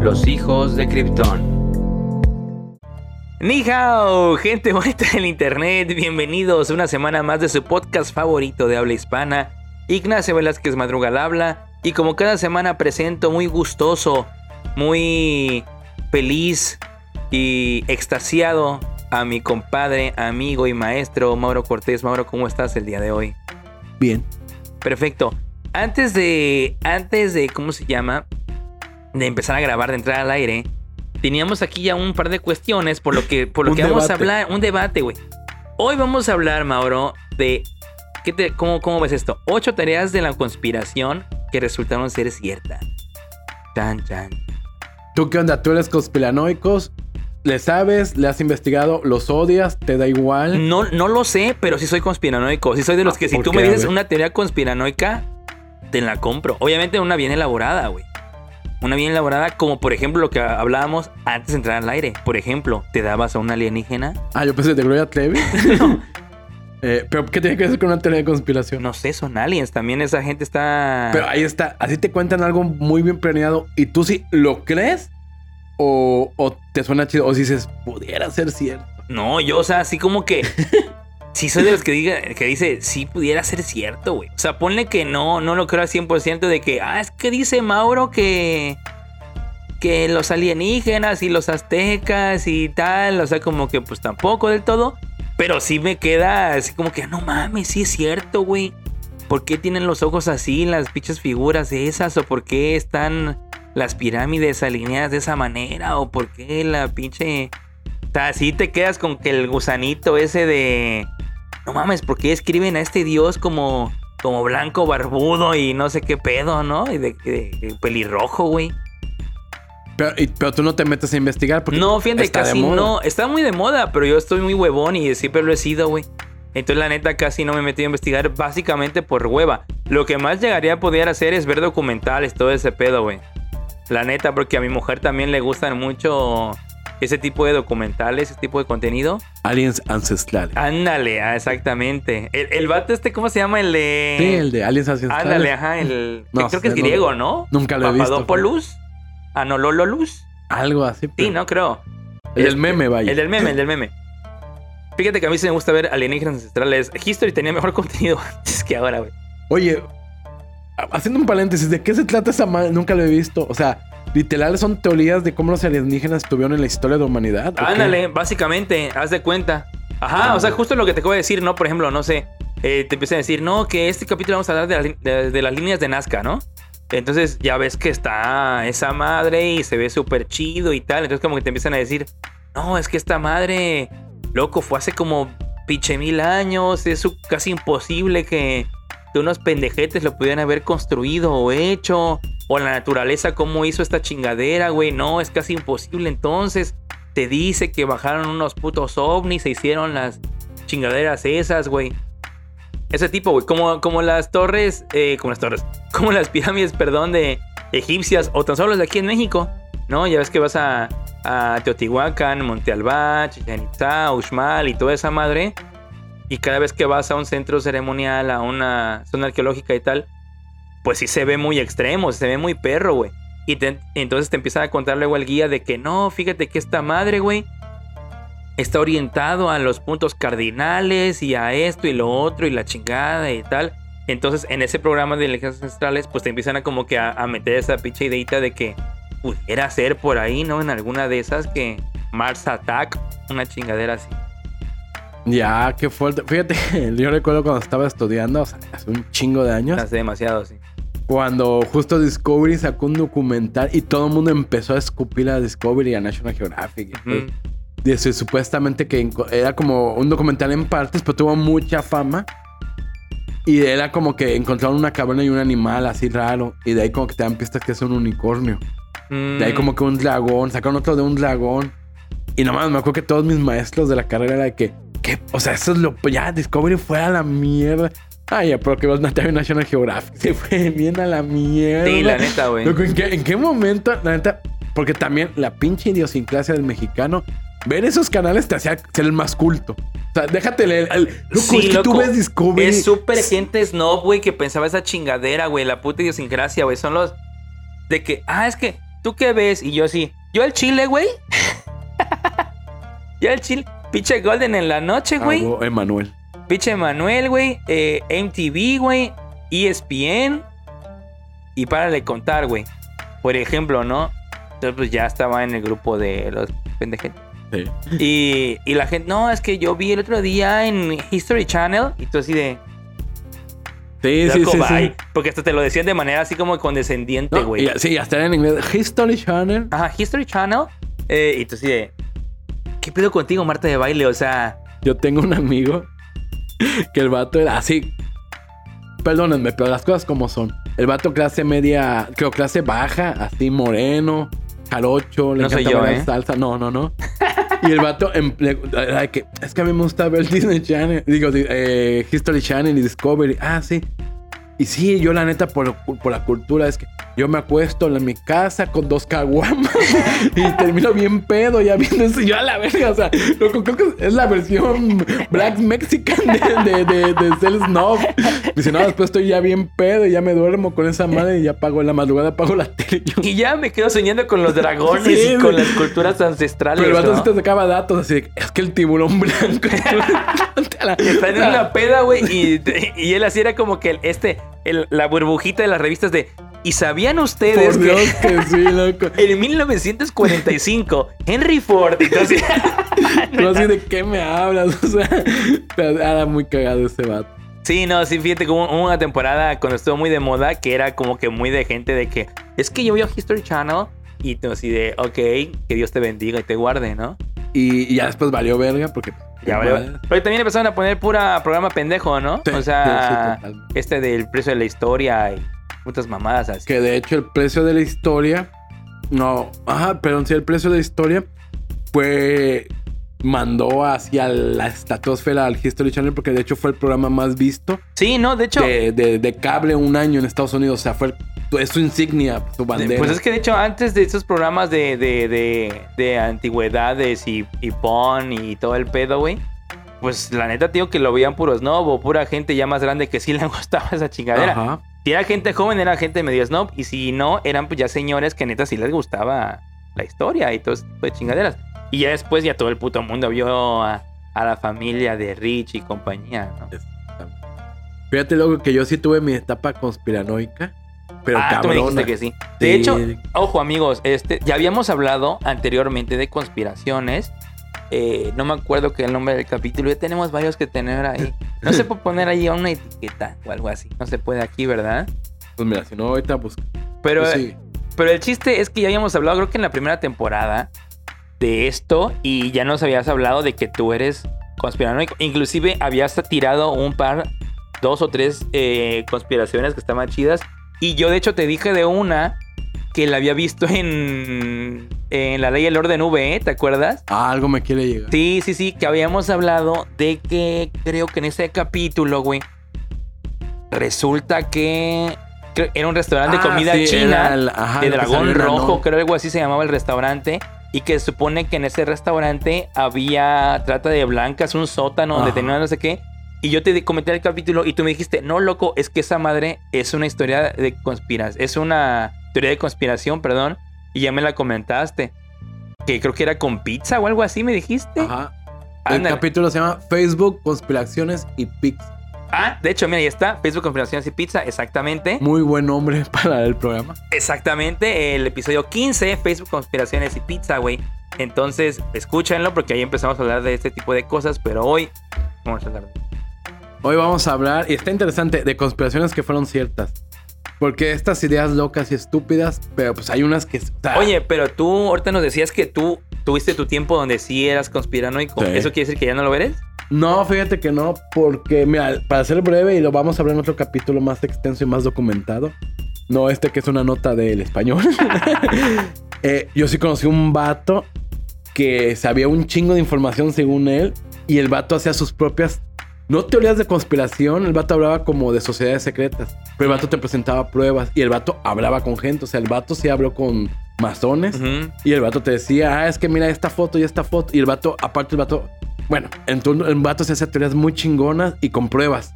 Los hijos de Krypton. Ni hao, gente bonita del internet, bienvenidos una semana más de su podcast favorito de habla hispana. Ignacio Velázquez Madrugal habla y como cada semana presento muy gustoso, muy feliz y extasiado a mi compadre, amigo y maestro Mauro Cortés. Mauro, ¿cómo estás el día de hoy? Bien. Perfecto. Antes de, antes de, ¿cómo se llama? De empezar a grabar, de entrar al aire, teníamos aquí ya un par de cuestiones por lo que, por lo que vamos a hablar, un debate, güey. Hoy vamos a hablar, Mauro, de, ¿qué te, cómo, ¿cómo ves esto? Ocho tareas de la conspiración que resultaron ser ciertas. Chan, chan. ¿Tú qué onda? ¿Tú eres conspiranoico? ¿Le sabes? ¿Le has investigado? ¿Los odias? ¿Te da igual? No, no lo sé, pero sí soy conspiranoico. Sí soy de los Ah, que si ¿por tú qué? me dices una teoría conspiranoica, te la compro. Obviamente una bien elaborada, güey. Una bien elaborada, como por ejemplo lo que hablábamos antes de entrar al aire. Por ejemplo, te dabas a un alienígena. Ah, yo pensé de Gloria Trevi. Eh, ¿Pero qué tiene que ver con una teoría de conspiración? No sé, son aliens. También esa gente está. Pero ahí está. Así te cuentan algo muy bien planeado. ¿Y tú sí lo crees? ¿O, o te suena chido? ¿O si dices, pudiera ser cierto? No, yo, o sea, así como que. Sí soy de los que, diga, que dice, sí pudiera ser cierto, güey. O sea, ponle que no, no lo creo al 100% de que, ah, es que dice Mauro que... Que los alienígenas y los aztecas y tal, o sea, como que pues tampoco del todo. Pero sí me queda así como que, no mames, sí es cierto, güey. ¿Por qué tienen los ojos así, las pinches figuras esas? ¿O por qué están las pirámides alineadas de esa manera? ¿O por qué la pinche... O sea, te quedas con que el gusanito ese de... No mames, ¿por qué escriben a este dios como, como blanco barbudo y no sé qué pedo, ¿no? Y de, de- de pelirrojo, güey. Pero, y- pero tú no te metes a investigar porque No, fíjate, está de casi moda. no. Está muy de moda, pero yo estoy muy huevón y siempre lo he sido, güey. Entonces, la neta, casi no me he metido a investigar básicamente por hueva. Lo que más llegaría a poder hacer es ver documentales, todo ese pedo, güey. La neta, porque a mi mujer también le gustan mucho ese tipo de documentales, ese tipo de contenido. Aliens ancestrales. Ándale, ah, exactamente. El, el vato este, ¿cómo se llama? El de... Sí, el de Aliens ancestrales. Ándale, ajá, el... No creo que es no- griego, ¿no? Nunca lo he visto. Papadopoulos. Anolololus. Algo así. Sí, no creo. El del meme, vaya. El del meme, el del meme. Fíjate que a mí sí me gusta ver alienígenas ancestrales. History tenía mejor contenido antes que ahora, güey. Oye, ha- haciendo un paréntesis, ¿de qué se trata esa madre? Nunca lo he visto. O sea, literal son teorías de cómo los alienígenas estuvieron en la historia de la humanidad. Ándale, básicamente, haz de cuenta. Ajá, o sea, justo lo que te acabo de decir, ¿no? Por ejemplo, no sé, eh, te empiezan a decir, no, que este capítulo vamos a hablar de, de- las líneas de Nazca, ¿no? Entonces ya ves que está esa madre y se ve súper chido y tal. Entonces como que te empiezan a decir, no, es que esta madre, loco, fue hace como pinche mil años. Es casi imposible que, que unos pendejetes lo pudieran haber construido o hecho. O la naturaleza, cómo hizo esta chingadera, güey. No, es casi imposible. Entonces te dice que bajaron unos putos ovnis, se hicieron las chingaderas esas, güey. Ese tipo, güey. Como, como las torres, eh, como las torres, como las pirámides, perdón, de egipcias o tan solo las de aquí en México. ¿No? Ya ves que vas a, a Teotihuacán, Monte Albán, Chichen Itzá, Uxmal y toda esa madre. Y cada vez que vas a un centro ceremonial, a una zona arqueológica y tal, pues sí se ve muy extremo, se ve muy perro, güey. Y entonces te empiezan a contar luego el guía de que no, fíjate que esta madre, güey, está orientado a los puntos cardinales y a esto y lo otro y la chingada y tal. Entonces, en ese programa de leyendas ancestrales, pues te empiezan a como que a, a meter esa pinche ideita de que pudiera ser por ahí, ¿no? En alguna de esas que Mars Attack, una chingadera así. Ya, qué fuerte. Fíjate, yo recuerdo cuando estaba estudiando, o sea, hace un chingo de años, Hace demasiado, sí. cuando justo Discovery sacó un documental y todo el mundo empezó a escupir a Discovery y a National Geographic. Ujú. Dice supuestamente que era como un documental en partes, pero tuvo mucha fama. Y era como que encontraron una caverna y un animal así raro. Y de ahí como que te dan pistas que es un unicornio. De ahí Mm, como que un dragón. Sacaron otro de un dragón. Y nomás me acuerdo que todos mis maestros de la carrera era de que... ¿Qué? O sea, eso es lo... Ya, Discovery fue a la mierda. Ay, ya, pero que vas a National Geographic. Se fue bien a la mierda. Sí, la neta, güey. Loco, ¿en qué, en qué momento? La neta... Porque también la pinche idiosincrasia del mexicano... Ver esos canales te hacía ser el más culto. O sea, déjate leer. el- Loco, Sí, es que tú ves Discovery. Es súper gente snob, güey, que pensaba esa chingadera, güey. La puta idiosincrasia, güey. Son los. De que, ah, es que ¿tú qué ves? Y yo así, yo el chile, güey. yo el chile. Pinche Golden en la noche, güey. Ah, Emanuel. Pinche Manuel, güey. Eh, MTV, güey. ESPN. Y para de contar, güey. Por ejemplo, ¿no? Entonces, pues ya estaba en el grupo de los pendejes. Sí. Y, y la gente, no, es que yo vi el otro día en History Channel. Y tú así de. Sí, sí, sí. Porque hasta te lo decían de manera así como condescendiente, güey. sí, hasta en inglés. History Channel. Ajá, History Channel. eh, y tú así de. ¿Qué pedo contigo, Marta de baile? O sea. Yo tengo un amigo que el vato era así. Perdónenme, pero las cosas como son. El vato clase media, creo clase baja, así moreno, jarocho, le No encanta yo, bailar ¿eh? salsa. No, no, no. Y el vato, em- era de que, es que a mí me gusta ver Disney Channel, digo, di- eh, History Channel y Discovery. Ah, sí. Y sí, yo la neta, por, por la cultura, es que yo me acuesto en mi casa con dos caguamas y termino bien pedo ya viendo eso. Yo a la verga, o sea, loco, creo que es la versión Black Mexican de, de, de, de Cell Snob. Dice, no, después estoy ya bien pedo y ya me duermo con esa madre y ya pago la madrugada, apago la tele. Yo- Y ya me quedo soñando con los dragones Sí, y con las culturas ancestrales. Pero ¿no? te sacaba datos así de, es que el tiburón blanco. Está en una peda, güey. Y, y él así era como que este, el- la burbujita de las revistas de. ¿Y sabían ustedes Por que Dios que sí, loco. en 1945 Henry Ford. Entonces, Pero así de qué me hablas, o sea, era muy cagado ese vato. sí, no, sí, fíjate que hubo una temporada cuando estuvo muy de moda que era como que muy de gente de que es que yo veo History Channel y así de, ok, que Dios te bendiga y te guarde, ¿no? Y, y ya después valió verga porque. Ya, vale. Pero también empezaron a poner pura programa pendejo, ¿no? Sí, o sea, sí, este del precio de la historia y putas mamadas así. Que de hecho el precio de la historia. No, ajá, perdón, sí, el precio de la historia fue. Mandó hacia la estratosfera al History Channel porque de hecho fue el programa más visto Sí, no, de hecho, de, de- de cable un año en Estados Unidos. O sea, fue es su insignia, su bandera. pues es que de hecho antes de esos programas de, de, de, de antigüedades y, y pon y todo el pedo, güey. Pues la neta, tío, que lo veían puro snob o pura gente ya más grande que sí le gustaba esa chingadera. Ajá. Si era gente joven, era gente medio snob. Y si no, eran pues ya señores que neta sí les gustaba la historia y todo ese tipo de chingaderas. Y ya después ya todo el puto mundo vio a, a la familia de Rich y compañía, ¿no? Fíjate luego que yo sí tuve mi etapa conspiranoica. Pero ah, tú me dijiste que sí. De hecho, ojo amigos, este, ya habíamos hablado anteriormente de conspiraciones. Eh, no me acuerdo que el nombre del capítulo. Ya tenemos varios que tener ahí. No se puede poner ahí una etiqueta o algo así. No se puede aquí, ¿verdad? Pues mira, si no, ahorita busco. Pero, Pues sí. pero el chiste es que ya habíamos hablado, creo que en la primera temporada, de esto. Y ya nos habías hablado de que tú eres conspiranoico. Inclusive habías tirado un par, dos o tres eh, conspiraciones que estaban chidas. Y yo de hecho te dije de una que la había visto en, en La Ley y el Orden V, ¿eh? ¿te acuerdas? Ah, algo me quiere llegar. Sí, sí, sí, que habíamos hablado de que creo que en ese capítulo, güey, resulta que era un restaurante de Ah, comida sí, china el- ajá, de dragón rojo, creo algo así se llamaba el restaurante. Y que se supone que en ese restaurante había trata de blancas, un sótano donde tenían no sé qué. Y yo te comenté el capítulo y tú me dijiste, no, loco, es que esa madre es una historia de conspiración, es una teoría de conspiración, perdón. Y ya me la comentaste. Que creo que era con pizza o algo así, me dijiste. Ajá. El capítulo se llama Facebook, Conspiraciones y Pics. Ah, de hecho, mira, ahí está. Facebook Conspiraciones y Pizza, exactamente. Muy buen nombre para el programa. Exactamente, el episodio 15, Facebook Conspiraciones y Pizza, güey. Entonces, escúchenlo porque ahí empezamos a hablar de este tipo de cosas, pero hoy vamos a hablar de... Hoy vamos a hablar, y está interesante, de conspiraciones que fueron ciertas. Porque estas ideas locas y estúpidas, pero pues hay unas que... sea, Oye, pero tú ahorita nos decías que tú tuviste tu tiempo donde sí eras conspiranoico. Sí. ¿Eso quiere decir que ya no lo eres? No, fíjate que no, porque, mira, para ser breve, y lo vamos a hablar en otro capítulo más extenso y más documentado. No este que es una nota del español. Eh, yo sí conocí un vato que sabía un chingo de información según él, y el vato hacía sus propias, no teorías de conspiración, el vato hablaba como de sociedades secretas, pero el vato te presentaba pruebas, y el vato hablaba con gente, o sea, el vato sí habló con masones. Y el vato te decía, ah, es que mira esta foto y esta foto. Y el vato, aparte el vato, bueno, entonces el vato se hace teorías muy chingonas y con pruebas.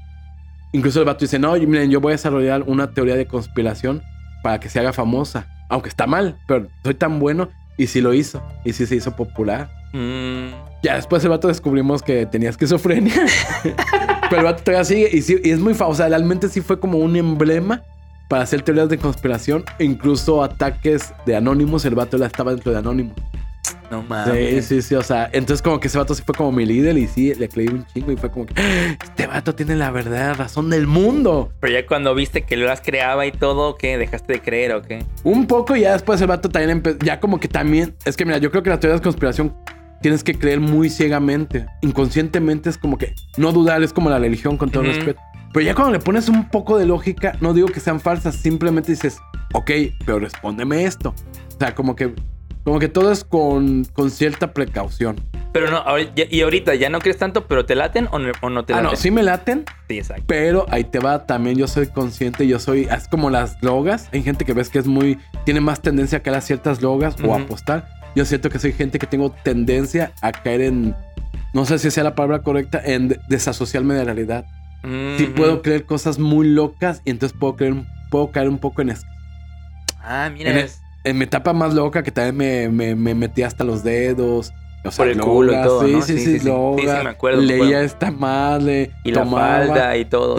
Incluso el vato dice, no, miren, yo voy a desarrollar una teoría de conspiración para que se haga famosa. aunque está mal, pero soy tan bueno y sí lo hizo. Y sí se hizo popular. Mm, Ya después el vato descubrimos que tenía esquizofrenia. pero el vato todavía sigue y, sí- y es muy famoso. O sea, realmente sí fue como un emblema para hacer teorías de conspiración e incluso ataques de Anonymous. El vato ya estaba dentro de Anonymous. No Sí, mames. sí, sí. O sea, entonces como que ese vato sí fue como mi líder y sí, le creí un chingo y fue como que "Ah, este vato tiene la verdadera razón del mundo. Pero ya cuando viste que lo las creaba y todo, ¿qué? ¿Dejaste de creer o qué? Un poco y ya después el vato también empezó, ya como que también, es que mira, yo creo que las teorías de conspiración tienes que creer muy ciegamente. Inconscientemente es como que no dudar, es como la religión con todo Ujú. respeto. Pero ya cuando le pones un poco de lógica, no digo que sean falsas, simplemente dices, ok, pero respóndeme esto. O sea, como que, como que todo es con, con cierta precaución. Pero no, y ahorita ya no crees tanto, pero ¿te laten o no, o no te Ah, laten? no, sí me laten, Sí, exacto. Pero ahí te va también, yo soy consciente, yo soy, es como las drogas. Hay gente que ves que es muy, tiene más tendencia a caer a ciertas drogas o a apostar. Yo siento que soy gente que tengo tendencia a caer en, no sé si sea la palabra correcta, en de- desasociarme de la realidad. Sí Mm, puedo creer cosas muy locas y entonces puedo creer, puedo caer un poco en, es- Ah, mira. en, e- es- en mi etapa más loca que también me, me, me metí hasta los dedos. O sea, Por el culo y todo, sí, ¿no? sí, Sí, sí, sí, sí. Sí, me acuerdo, me Leía acuerdo. esta madre. Y la tomaba. falda y todo.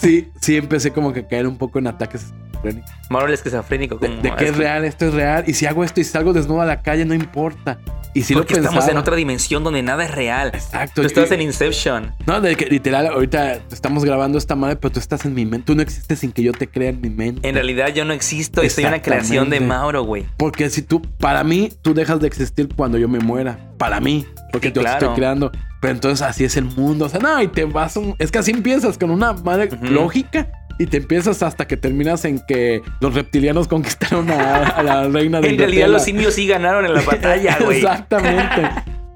Sí, sí, empecé como que a caer un poco en ataques esquizofrénicos. Mauro el esquizofrénico. De, Como, de que es real, esto es real. Y si hago esto y salgo desnudo a la calle, no importa. Y si Porque lo estamos pensaba. en otra dimensión donde nada es real. Exacto. Tú estás en Inception. No, de que literal, ahorita estamos grabando esta madre, pero tú estás en mi mente. Tú no existes sin que yo te crea en mi mente. En realidad yo no existo y soy una creación de. Mauro, güey. Porque si tú, para mí, tú dejas de existir cuando yo me muera. Para mí. Porque Sí, yo te claro. estoy creando. Pero entonces así es el mundo. O sea, no, y te vas. un- Es que así empiezas con una madre lógica. Y te empiezas hasta que terminas en que los reptilianos conquistaron a, a la reina de En realidad los simios sí ganaron en la batalla, güey. Exactamente.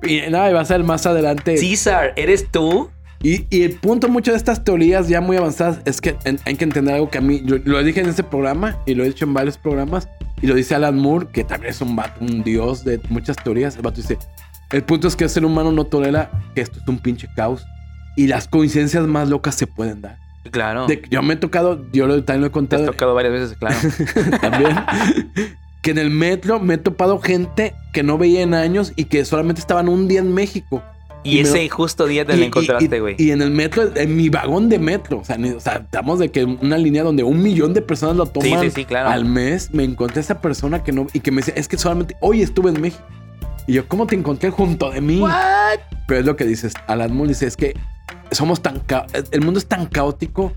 Y nada, y va a ser más adelante. César, ¿eres tú? Y, y el punto mucho de estas teorías ya muy avanzadas es que en- hay que entender algo que a mí, yo lo dije en este programa y lo he dicho en varios programas y lo dice Alan Moore, que también es un vato, un dios de muchas teorías. El vato dice, el punto es que el ser humano no tolera que esto es un pinche caos y las coincidencias más locas se pueden dar. Claro. De yo me he tocado, yo lo, también lo he Te has contado tocado varias veces, claro. también. que en el metro me he topado gente que no veía en años y que solamente estaban un día en México. Y, ese justo día te Y- encontraste, güey. Y, en el metro, en mi vagón de metro. O sea, o sea, estamos de que una línea donde un millón de personas lo toman Sí, sí, sí, claro. al mes. Me encontré a esa persona que no. Y que me decía, es que solamente hoy estuve en México. Y yo, ¿cómo te encontré junto de mí? Pero es lo que dices, Alan Moore dice, es que somos tan. El mundo es tan caótico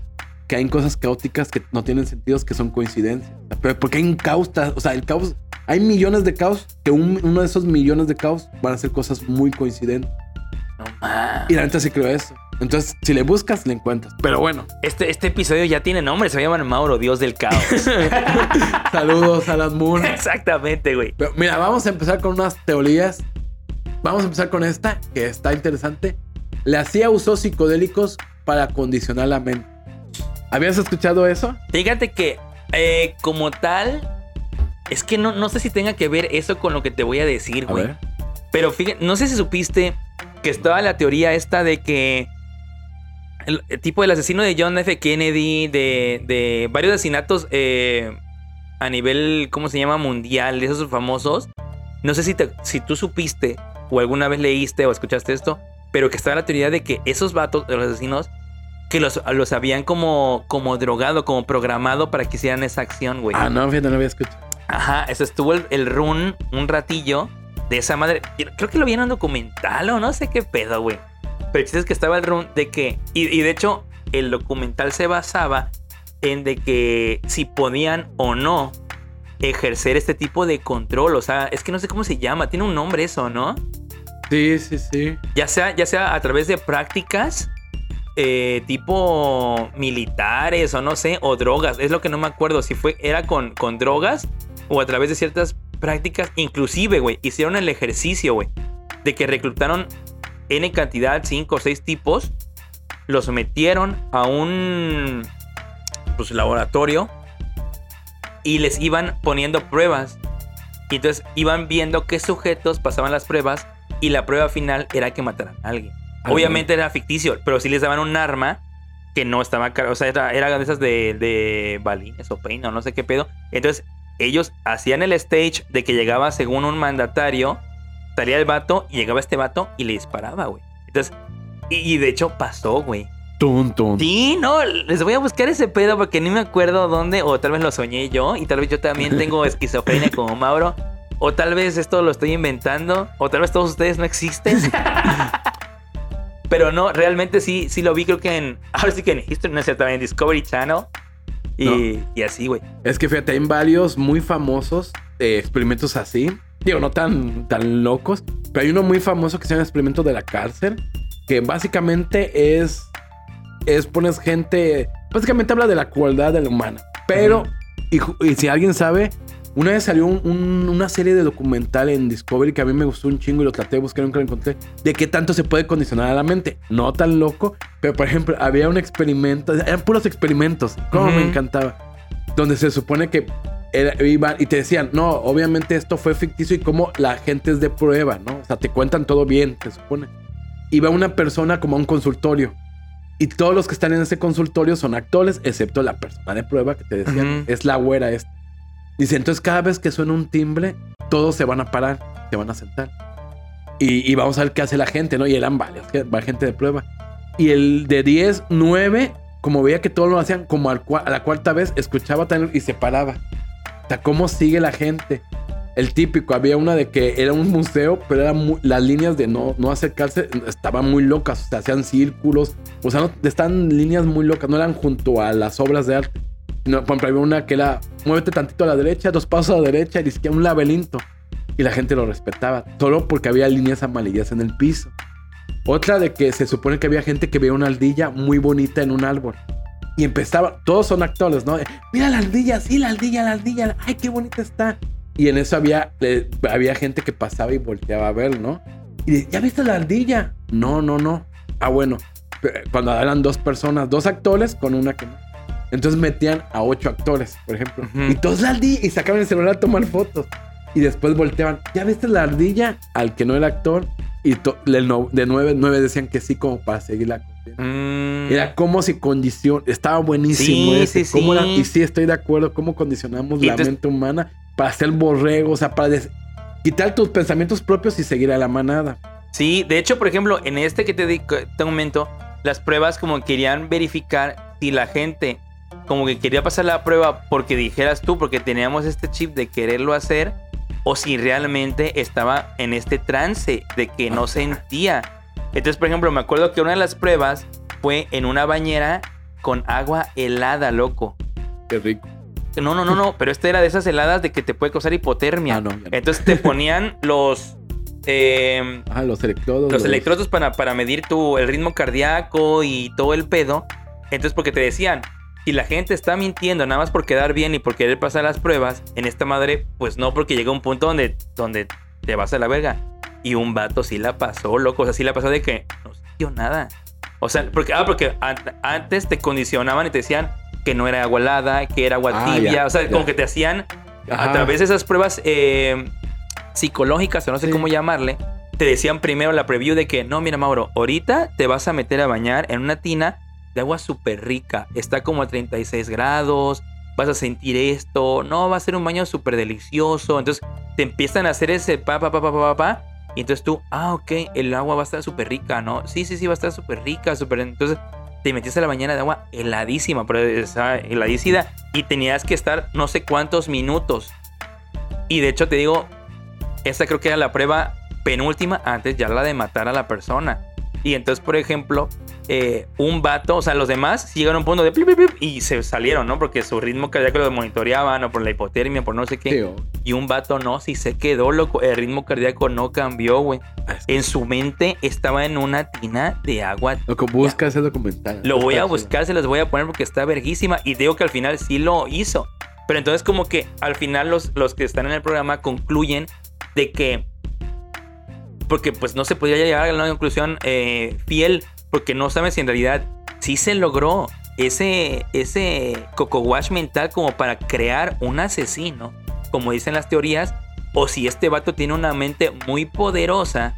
que hay cosas caóticas que no tienen sentidos, que son coincidencias. Pero porque hay un caos, o sea, el caos. Hay millones de caos que un- uno de esos millones de caos van a ser cosas muy coincidentes. No. Y la neta sí creo eso. Entonces, si le buscas, le encuentras. Pero bueno, Este, este episodio ya tiene nombre, se llama Mauro, Dios del caos. saludos a las Moon. Exactamente, güey. Pero mira, vamos a empezar con unas teorías. Vamos a empezar con esta, que está interesante. La CIA usó psicodélicos para condicionar la mente. ¿Habías escuchado eso? Fíjate que eh, como tal, es que no, no sé si tenga que ver eso con lo que te voy a decir, güey. Pero fíjate, no sé si supiste que estaba la teoría esta de que el, el tipo del asesino de John F. Kennedy, de, de varios asesinatos eh, a nivel, ¿cómo se llama? Mundial, de esos famosos. No sé si, te- si tú supiste o alguna vez leíste o escuchaste esto, pero que estaba la teoría de que esos vatos, de los asesinos, que los, los habían como, como drogado, como programado para que hicieran esa acción, güey. Ah, no, fíjate, no lo había escuchado. Ajá, eso estuvo el, el run un ratillo de esa madre. Creo que lo vieron en un documental o no sé qué pedo, güey. Pero el chiste es que estaba el run de que. Y, y de hecho, el documental se basaba en de que si podían o no ejercer este tipo de control. O sea, es que no sé cómo se llama. Tiene un nombre eso, ¿no? Sí, sí, sí. Ya sea, ya sea a través de prácticas eh, tipo militares o no sé, o drogas. Es lo que no me acuerdo si fue, era con, con drogas o a través de ciertas prácticas. Inclusive, güey, hicieron el ejercicio, güey, de que reclutaron N cantidad, 5 o 6 tipos, los metieron a un pues, laboratorio y les iban poniendo pruebas. Y entonces iban viendo qué sujetos pasaban las pruebas y la prueba final era que mataran a alguien. Obviamente era ficticio, pero sí les daban un arma que no estaba car- o sea, era, era de esas de, de balines o peino, no sé qué pedo. Entonces ellos hacían el stage de que llegaba según un mandatario, salía el vato y llegaba este vato y le disparaba, güey. Entonces, y, y de hecho pasó, güey. Tun, tun. Sí, no, les voy a buscar ese pedo porque ni me acuerdo dónde, o tal vez lo soñé yo, y tal vez yo también tengo esquizofrenia como Mauro, o tal vez esto lo estoy inventando, o tal vez todos ustedes no existen. Pero no, realmente sí, sí lo vi, creo que en. Ahora sí que en History, no es cierto, en Discovery Channel. Y, y así, güey. Es que fíjate, hay varios muy famosos eh, experimentos así. Digo, no tan, tan locos. Pero hay uno muy famoso que se llama Experimento de la Cárcel. Que básicamente es. Es pones gente. Básicamente habla de la crueldad de la humana. Pero. Y, si alguien sabe. Una vez salió un- un- una serie de documental en Discovery que a mí me gustó un chingo y lo traté de buscar nunca lo encontré. De qué tanto se puede condicionar a la mente. No tan loco, pero por ejemplo, había un experimento. Eran puros experimentos. Como me encantaba. Donde se supone que era- iban y te decían, no, obviamente esto fue ficticio y como la gente es de prueba, ¿no? O sea, te cuentan todo bien, se supone. Iba una persona como a un consultorio. Y todos los que están en ese consultorio son actores, excepto la persona de prueba que te decían, es la güera esta. Dice, entonces cada vez que suena un timbre, todos se van a parar, se van a sentar. Y, y vamos a ver qué hace la gente, ¿no? Y eran varios, que- va gente de prueba. Y el de 10, 9, como veía que todos lo hacían, como al a la cuarta vez, escuchaba también y se paraba. O sea, cómo sigue la gente. El típico, había una de que era un museo, pero eran mu- las líneas de no, no acercarse estaban muy locas, o sea, hacían círculos, o sea, no, están líneas muy locas, no eran junto a las obras de arte. No, por ejemplo, había una que era, muévete tantito a la derecha, dos pasos a la derecha, y que un laberinto. Y la gente lo respetaba, solo porque había líneas amarillas en el piso. Otra de que se supone que había gente que veía una ardilla muy bonita en un árbol. Y empezaba, todos son actores, ¿no? Mira la ardilla, sí, la ardilla, la ardilla, ay, qué bonita está. Y en eso había, eh, había gente que pasaba y volteaba a ver, ¿no? Y de, ¿ya viste la ardilla? No, no, no. Ah, bueno. Cuando eran dos personas, dos actores con una que no. Entonces metían a ocho actores, por ejemplo. Ujú. Y todos la ardilla y sacaban el celular a tomar fotos. Y después volteaban, ¿ya viste la ardilla? Al que no era actor. Y de nueve, nueve decían que sí, como para seguir la. Mm, Era como si condicion... Estaba buenísimo Sí, ese. sí, cómo sí. Y sí, estoy de acuerdo. Cómo condicionamos la entonces- mente humana para hacer borrego. O sea, para des- quitar tus pensamientos propios y seguir a la manada. Sí, de hecho, por ejemplo, en este que te, di- te comento, las pruebas como querían verificar si la gente como que quería pasar la prueba porque dijeras tú, porque teníamos este chip de quererlo hacer, o si realmente estaba en este trance de que no sentía. Entonces, por ejemplo, me acuerdo que una de las pruebas fue en una bañera con agua helada, loco. Qué rico. No, no, no, no, pero esta era de esas heladas de que te puede causar hipotermia. Ah, no. Entonces te ponían los... Ajá, los electrodos. los electrodos para, para medir tu, el ritmo cardíaco y todo el pedo. Entonces, porque te decían, si la gente está mintiendo nada más por quedar bien y por querer pasar las pruebas, en esta madre, pues no, porque llega un punto donde, donde te vas a la verga. Y un vato sí la pasó, loco. O sea, sí la pasó de que no sintió nada. O sea, porque, ah, porque an- antes te condicionaban y te decían que no era agua helada, que era agua Ah, tibia. ya, o sea, ya. como que te hacían Ajá. a través de esas pruebas eh, psicológicas, o no sé Sí. cómo llamarle, te decían primero la preview de que, no, mira, Mauro, ahorita te vas a meter a bañar en una tina de agua súper rica. Está como a 36 grados, vas a sentir esto, no, va a ser un baño súper delicioso. Entonces te empiezan a hacer ese pa, pa, pa, pa, pa, pa, pa, Y entonces tú, ah, ok, el agua va a estar súper rica, ¿no? Sí, sí, sí, va a estar súper rica, súper. Entonces te metiste a la bañera de agua heladísima, pero esa heladísima, y tenías que estar no sé cuántos minutos. Y de hecho te digo, esta creo que era la prueba penúltima antes ya la de matar a la persona. Y entonces, por ejemplo, eh, un vato, o sea, los demás llegaron a un punto de plip, plip, plip, y se salieron, ¿no? Porque su ritmo cardíaco lo monitoreaban o por la hipotermia, por no sé qué. Y un vato no, si se quedó loco, el ritmo cardíaco no cambió, güey. En su mente estaba en una tina de agua. Loco, busca ese documental. Lo voy a buscar, se los voy a poner porque está verguísima. Y digo que al final sí lo hizo. Pero entonces como que al final los, los que están en el programa concluyen de que... Porque pues no se podía llegar a una conclusión eh, fiel. Porque no saben si en realidad sí se logró ese, ese coco wash mental como para crear un asesino. Como dicen las teorías. O si este vato tiene una mente muy poderosa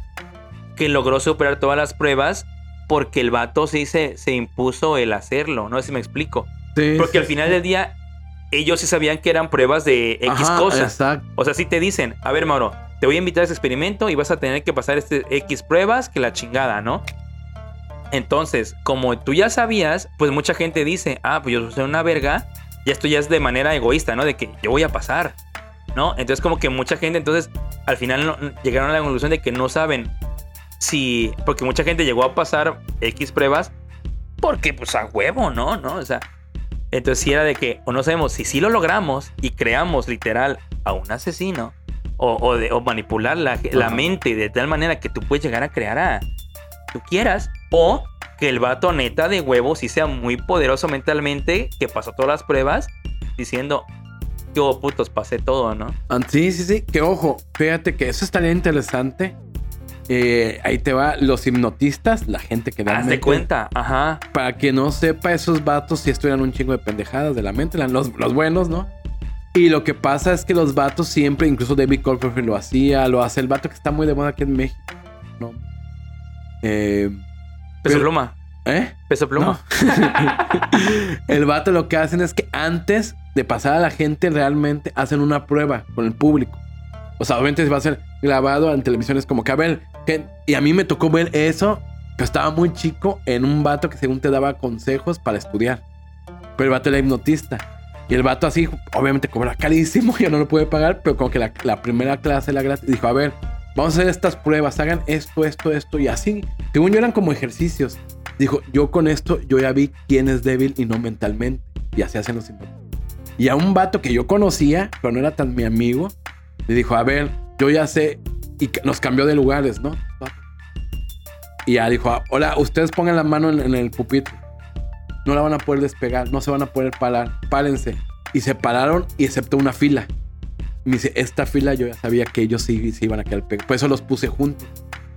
que logró superar todas las pruebas porque el vato sí se, se impuso el hacerlo, no sé si me explico. Sí, Porque sí, al final del día, ellos sí sabían que eran pruebas de X Ajá, cosas. Exacto. O sea, si te dicen, a ver, Mauro, te voy a invitar a ese experimento y vas a tener que pasar este X pruebas que la chingada, ¿no? Entonces, como tú ya sabías, pues mucha gente dice, ah, pues yo soy una verga, y esto ya es de manera egoísta, ¿no? De que yo voy a pasar, ¿no? Entonces, como que mucha gente, entonces, al final no- llegaron a la conclusión de que no saben si, porque mucha gente llegó a pasar X pruebas, porque pues a huevo, ¿no? ¿No? O sea, entonces sí era de que, o no sabemos si sí lo logramos y creamos literal a un asesino, o, o de- o manipular la, la mente de tal manera que tú puedes llegar a crear a tú quieras, o que el vato neta de huevo sí sea muy poderoso mentalmente, que pasó todas las pruebas, diciendo, yo putos, pasé todo, ¿no? Ah, Sí, sí, sí. Que ojo, fíjate que eso estaría interesante. Eh, ahí te va los hipnotistas, la gente que Haz de cuenta, ajá. Para que no sepa, esos vatos si estudian un chingo de pendejadas de la mente, los, los buenos, ¿no? Y lo que pasa es que los vatos siempre, incluso David Copperfield lo hacía, lo hace el vato que está muy de moda aquí en México, ¿no? Eh, Peso Pero- pluma, ¿Eh? peso pluma. el vato lo que hacen es que antes de pasar a la gente realmente hacen una prueba con el público. O sea, obviamente va a ser grabado en televisiones como que a ver, y a mí me tocó ver eso, que estaba muy chico en un vato que según te daba consejos para estudiar. Pero el vato era hipnotista. Y el vato así, obviamente cobra carísimo, yo no lo pude pagar, pero como que la, la primera clase la gratis, dijo, a ver, vamos a hacer estas pruebas, hagan esto, esto, esto, y así. Según yo eran como ejercicios. Dijo, yo con esto, yo ya vi quién es débil y no mentalmente. Y así hacen los hipnotistas. Y a un vato que yo conocía, pero no era tan mi amigo, le dijo, a ver, yo ya sé, y nos cambió de lugares, ¿no? Y ya dijo, "Ah, hola, ustedes pongan la mano en, en el pupitre. No la van a poder despegar, no se van a poder parar, párense. Y se pararon y excepto una fila. Me dice, esta fila yo ya sabía que ellos sí se iban a quedar pegados. Por eso los puse juntos.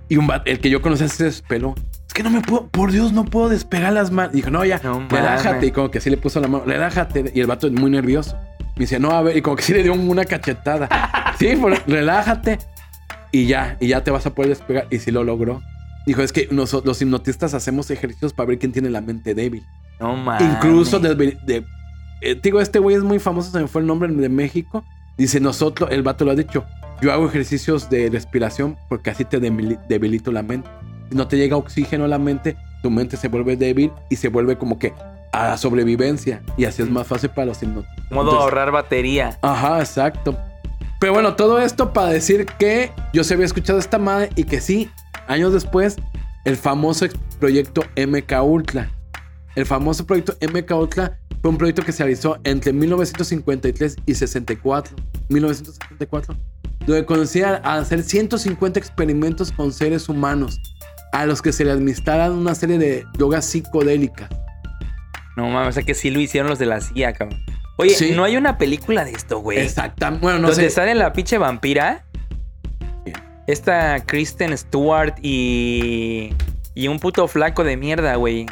Y un el que yo conocía se despeló. Es que no me puedo, por Dios, no puedo despegar las manos. Dijo, no, ya, No relájate. Y como que sí le puso la mano, relájate. Y el vato es muy nervioso. Me dice, no, a ver, y como que sí le dio una cachetada. sí, por- relájate. Y ya, y ya te vas a poder despegar. Y sí lo logró. Dijo, es que nosotros, los hipnotistas hacemos ejercicios para ver quién tiene la mente débil. No mames. Incluso de, de- eh, digo, este güey es muy famoso, se me fue el nombre de México. Dice, nosotros, el vato lo ha dicho, yo hago ejercicios de respiración porque así te debilito la mente. Si no te llega oxígeno a la mente, tu mente se vuelve débil y se vuelve como que a sobrevivencia. Y así es más fácil para los hipnotistas. Modo Entonces, ahorrar batería. Ajá, exacto. Pero bueno, todo esto para decir que yo se había escuchado esta madre y que sí, años después, el famoso proyecto MK Ultra. El famoso proyecto MK Ultra fue un proyecto que se realizó entre 1953 y 64. 1964. Donde conocían a hacer 150 experimentos con seres humanos a los que se les administraran una serie de drogas psicodélicas. No mames, o sea que sí lo hicieron los de la CIA, cabrón. Oye, Sí. no hay una película de esto, güey. Exactamente. Bueno, no donde sé. sale la pinche vampira. Bien. Esta Kristen Stewart y. Y un puto flaco de mierda, güey.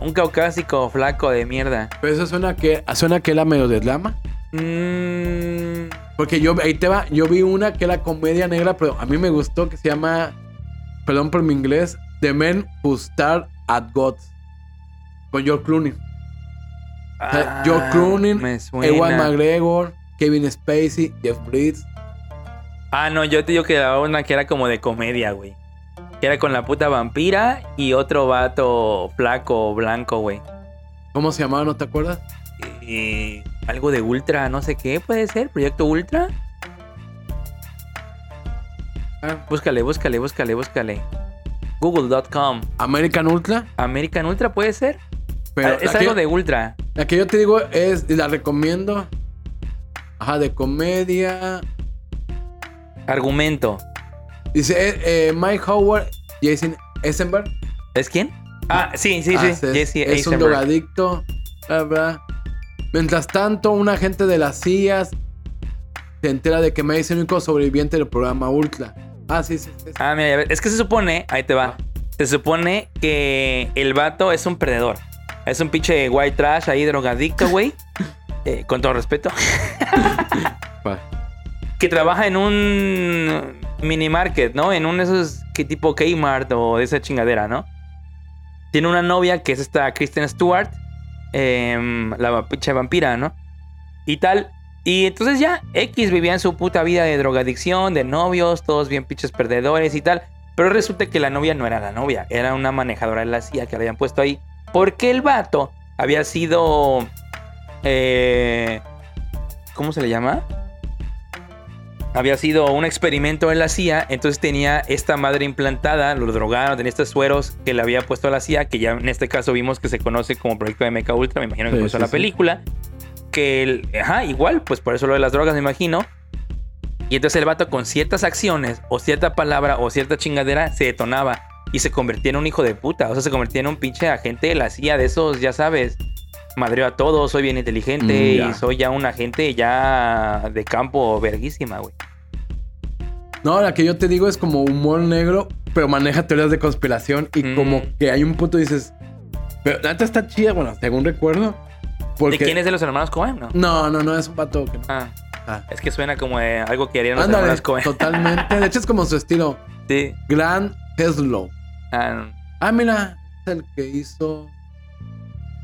Un caucásico flaco de mierda. Pero eso suena que, suena que era medio de drama. Mmm. Porque yo, ahí te va, yo vi una que era comedia negra, pero a mí me gustó, que se llama, perdón por mi inglés, The Men Who Star at Gods. Con George Clooney. O sea, George Clooney, Ah. Ewan McGregor, Kevin Spacey, Jeff Bridges. Ah, no, yo te digo que era una que era como de comedia, güey. Que era con la puta vampira y otro vato flaco, blanco, güey. ¿Cómo se llamaba? ¿No te acuerdas? Eh, algo de Ultra, no sé qué puede ser, Proyecto Ultra. Ah, Búscale, búscale, búscale, búscale. Google.com. American Ultra. American Ultra puede ser. Pero es algo que, de Ultra. la que yo te digo es, y la recomiendo. Ajá, de comedia. Argumento. Dice eh, eh, Mike Howard, Jason Eisenberg. ¿Es quién? Ah, sí, sí, Ah, sí. es, Jesse es un drogadicto. bla, bla. Mientras tanto, un agente de las CIA se entera de que May es el único sobreviviente del programa Ultra. Ah, sí, sí, sí. sí. Ah, mira, es que se supone, ahí te va. Se supone que el vato es un perdedor. Es un pinche white trash ahí, drogadicto, güey. Eh, con todo respeto. Que trabaja en un mini market, ¿no? En un de esos que tipo Kmart o de esa chingadera, ¿no? Tiene una novia que es esta Kristen Stewart, em, la pinche vampira, ¿no? y tal. Y entonces ya X vivía en su puta vida de drogadicción, de novios, todos bien pinches perdedores y tal. Pero resulta que la novia no era la novia, era una manejadora de la CIA que le habían puesto ahí. Porque el vato había sido... Eh, ¿Cómo se le llama? Había sido un experimento en la CIA, entonces tenía esta madre implantada, lo drogaron, tenía estos sueros que le había puesto a la CIA, que ya en este caso vimos que se conoce como Proyecto de Mecha Ultra, me imagino que Sí, por eso sí, la película. Que, el- ajá, igual, pues por eso lo de las drogas, me imagino. Y entonces el vato con ciertas acciones, o cierta palabra, o cierta chingadera, se detonaba y se convertía en un hijo de puta. O sea, se convertía en un pinche agente de la CIA, de esos, ya sabes. Madreo a todos, soy bien inteligente Mm, y soy ya un agente ya de campo verguísima, güey. No, la que yo te digo es como humor negro, pero maneja teorías de conspiración y Mm. como que hay un punto y dices, pero la neta está chida, bueno, según recuerdo. Porque... ¿De quién es de los hermanos Cohen? No. No, no, no, es un pato que no. Ah, Ah. es que suena como de algo que harían los Ándale, hermanos Cohen. totalmente. De hecho, es como su estilo. Sí. Grand Teslo. Ah, Ah, mira, es el que hizo.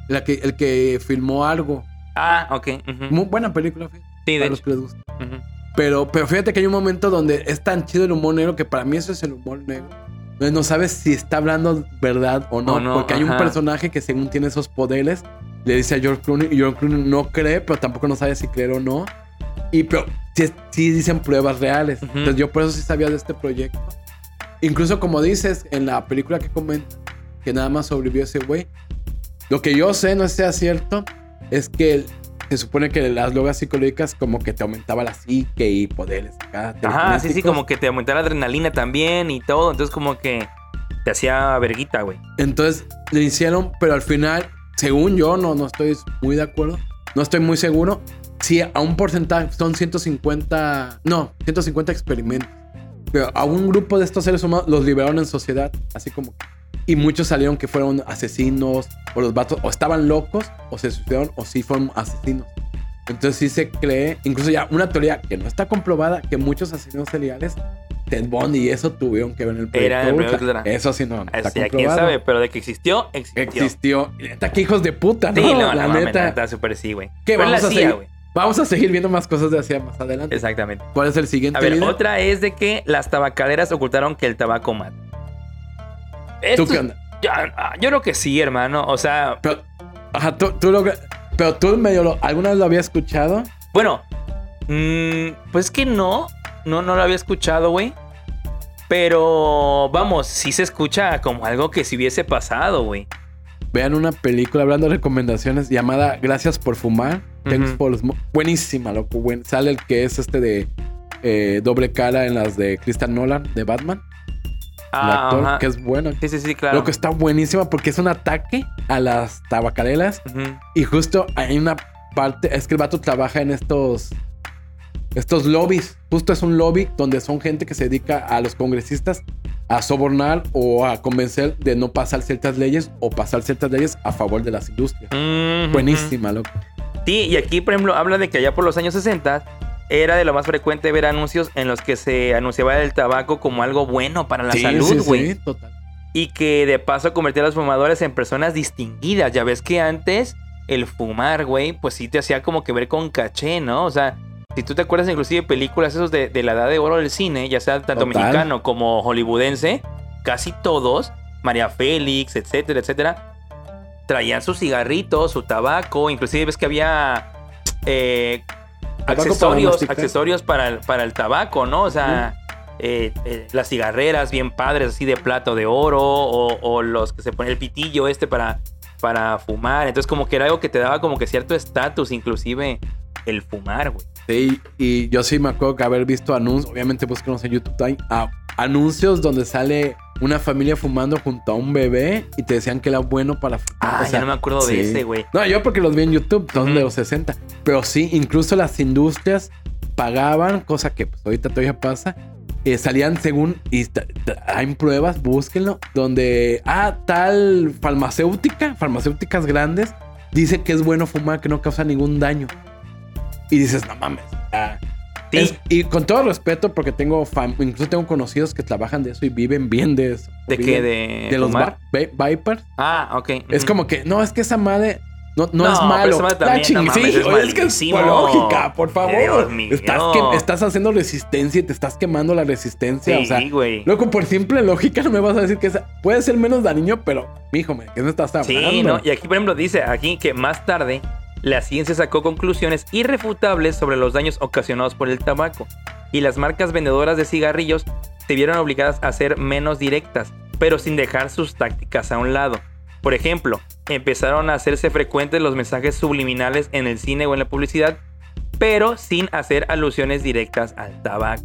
La que, el que filmó algo. ah, ok. ujú. Muy buena película, fíjate, Sí, de los hecho. que les gusta. Ujú. Pero, pero fíjate que hay un momento donde es tan chido el humor negro que para mí eso es el humor negro. No sabes si está hablando verdad o no. O no, porque hay un ajá. personaje que según tiene esos poderes, le dice a George Clooney y George Clooney no cree, pero tampoco no sabe si creer o no. Y pero sí, sí dicen pruebas reales. Ujú. Entonces yo por eso sí sabía de este proyecto. Incluso como dices en la película que comenta, que nada más sobrevivió ese güey. Lo que yo sé, no sea cierto, es que se supone que las drogas psicológicas como que te aumentaba la psique y poderes acá. Ajá, sí, sí, como que te aumentaba la adrenalina también y todo. Entonces, como que te hacía verguita, güey. Entonces le hicieron, pero al final, según yo, no, no estoy muy de acuerdo, no estoy muy seguro. Sí, a un porcentaje son 150, no, 150 experimentos. Pero a un grupo de estos seres humanos los liberaron en sociedad, así como. Y muchos salieron que fueron asesinos, o los vatos, o estaban locos, o se suicidaron, o sí fueron asesinos. Entonces sí se cree, incluso ya una teoría que no está comprobada, que muchos asesinos seriales, Ted Bundy y eso tuvieron que ver en el proyecto. Era el Ultra. Eso sí no, no está Así, ya quién comprobado. sabe, pero de que existió, existió. Existió. Neta, hijos de puta, ¿no? Sí, no, la no, neta. la neta, súper sí, güey. ¿Qué, Pero vamos la a CIA, seguir? Vamos a seguir viendo más cosas de hacia más adelante. Exactamente. ¿Cuál es el siguiente A ver, video? otra es de que las tabacaleras ocultaron que el tabaco mata. Esto- ¿Tú qué onda? Ya, ah, yo creo que sí, hermano. O sea, Pero, ajá, tú, tú lo... Pero tú medio lo... ¿Alguna vez lo había escuchado? bueno, mm, pues que no, no, no lo había escuchado, güey. Pero vamos, sí se escucha como algo que si hubiese pasado, güey. Vean una película hablando de recomendaciones llamada Gracias por fumar. Thanks for Buenísima, loco. Buen... Sale el que es este de eh, doble cara en las de Christian Nolan, de Batman. El Ah, actor, que es bueno. Sí, sí, sí, claro. Lo que está buenísima porque es un ataque a las tabacaleras Ujú. Y justo hay una parte, es que el vato trabaja en estos, estos lobbies. Justo es un lobby donde son gente que se dedica a los congresistas a sobornar o a convencer de no pasar ciertas leyes o pasar ciertas leyes a favor de las industrias. Buenísima, loco. Sí, y aquí, por ejemplo, habla de que allá por los años 60 era de lo más frecuente ver anuncios en los que se anunciaba el tabaco como algo bueno para la Sí, salud, sí, güey. sí, total. Y que de paso convertía a los fumadores en personas distinguidas. Ya ves que antes el fumar, güey, pues sí te hacía como que ver con caché, ¿no? O sea, si tú te acuerdas inclusive de películas esos de, de la edad de oro del cine, ya sea tanto Total. mexicano como hollywoodense, casi todos, María Félix, etcétera, etcétera, traían sus cigarritos, su tabaco, inclusive ves que había eh, Tabaco para accesorios, accesorios para el, para el tabaco, ¿no? O sea, eh, eh, las cigarreras bien padres, así de plato de oro, o, o los que se ponen el pitillo este para, para fumar. Entonces, como que era algo que te daba como que cierto estatus, inclusive el fumar, güey. Sí, y yo sí me acuerdo que haber visto anuncios, obviamente búsquenos en YouTube, hay a- anuncios donde sale una familia fumando junto a un bebé y te decían que era bueno para fumar. Ah, O sea, ya no me acuerdo sí. de ese, güey. No, yo porque los vi en YouTube, son de los 60. Pero sí, incluso las industrias pagaban, cosa que pues, ahorita todavía pasa. eh, salían según, y hay pruebas, búsquenlo, donde, ah, tal farmacéutica, farmacéuticas grandes, dice que es bueno fumar, que no causa ningún daño. Y dices, no mames. ah, Es- y con todo respeto, porque tengo, incluso tengo conocidos que trabajan de eso y viven bien de eso. ¿De qué? ¿De, De los Vipers. Ah, ok. Es como que, no, es que esa madre No, no, No, es pero malo. La ching- no sí, es que es por lógica, por favor. Dios mío. Estás, que- estás haciendo resistencia y te estás quemando la resistencia. o sea, Sí, güey. loco, por simple lógica no me vas a decir que esa- puede ser menos dañino, pero, mijo, ¿qué me estás hablando? Sí, ¿no? Y aquí, por ejemplo, dice aquí que más tarde la ciencia sacó conclusiones irrefutables sobre los daños ocasionados por el tabaco y las marcas vendedoras de cigarrillos se vieron obligadas a ser menos directas, pero sin dejar sus tácticas a un lado. Por ejemplo, empezaron a hacerse frecuentes los mensajes subliminales en el cine o en la publicidad, pero sin hacer alusiones directas al tabaco.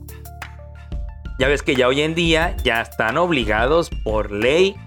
Ya ves que ya hoy en día ya están obligados por ley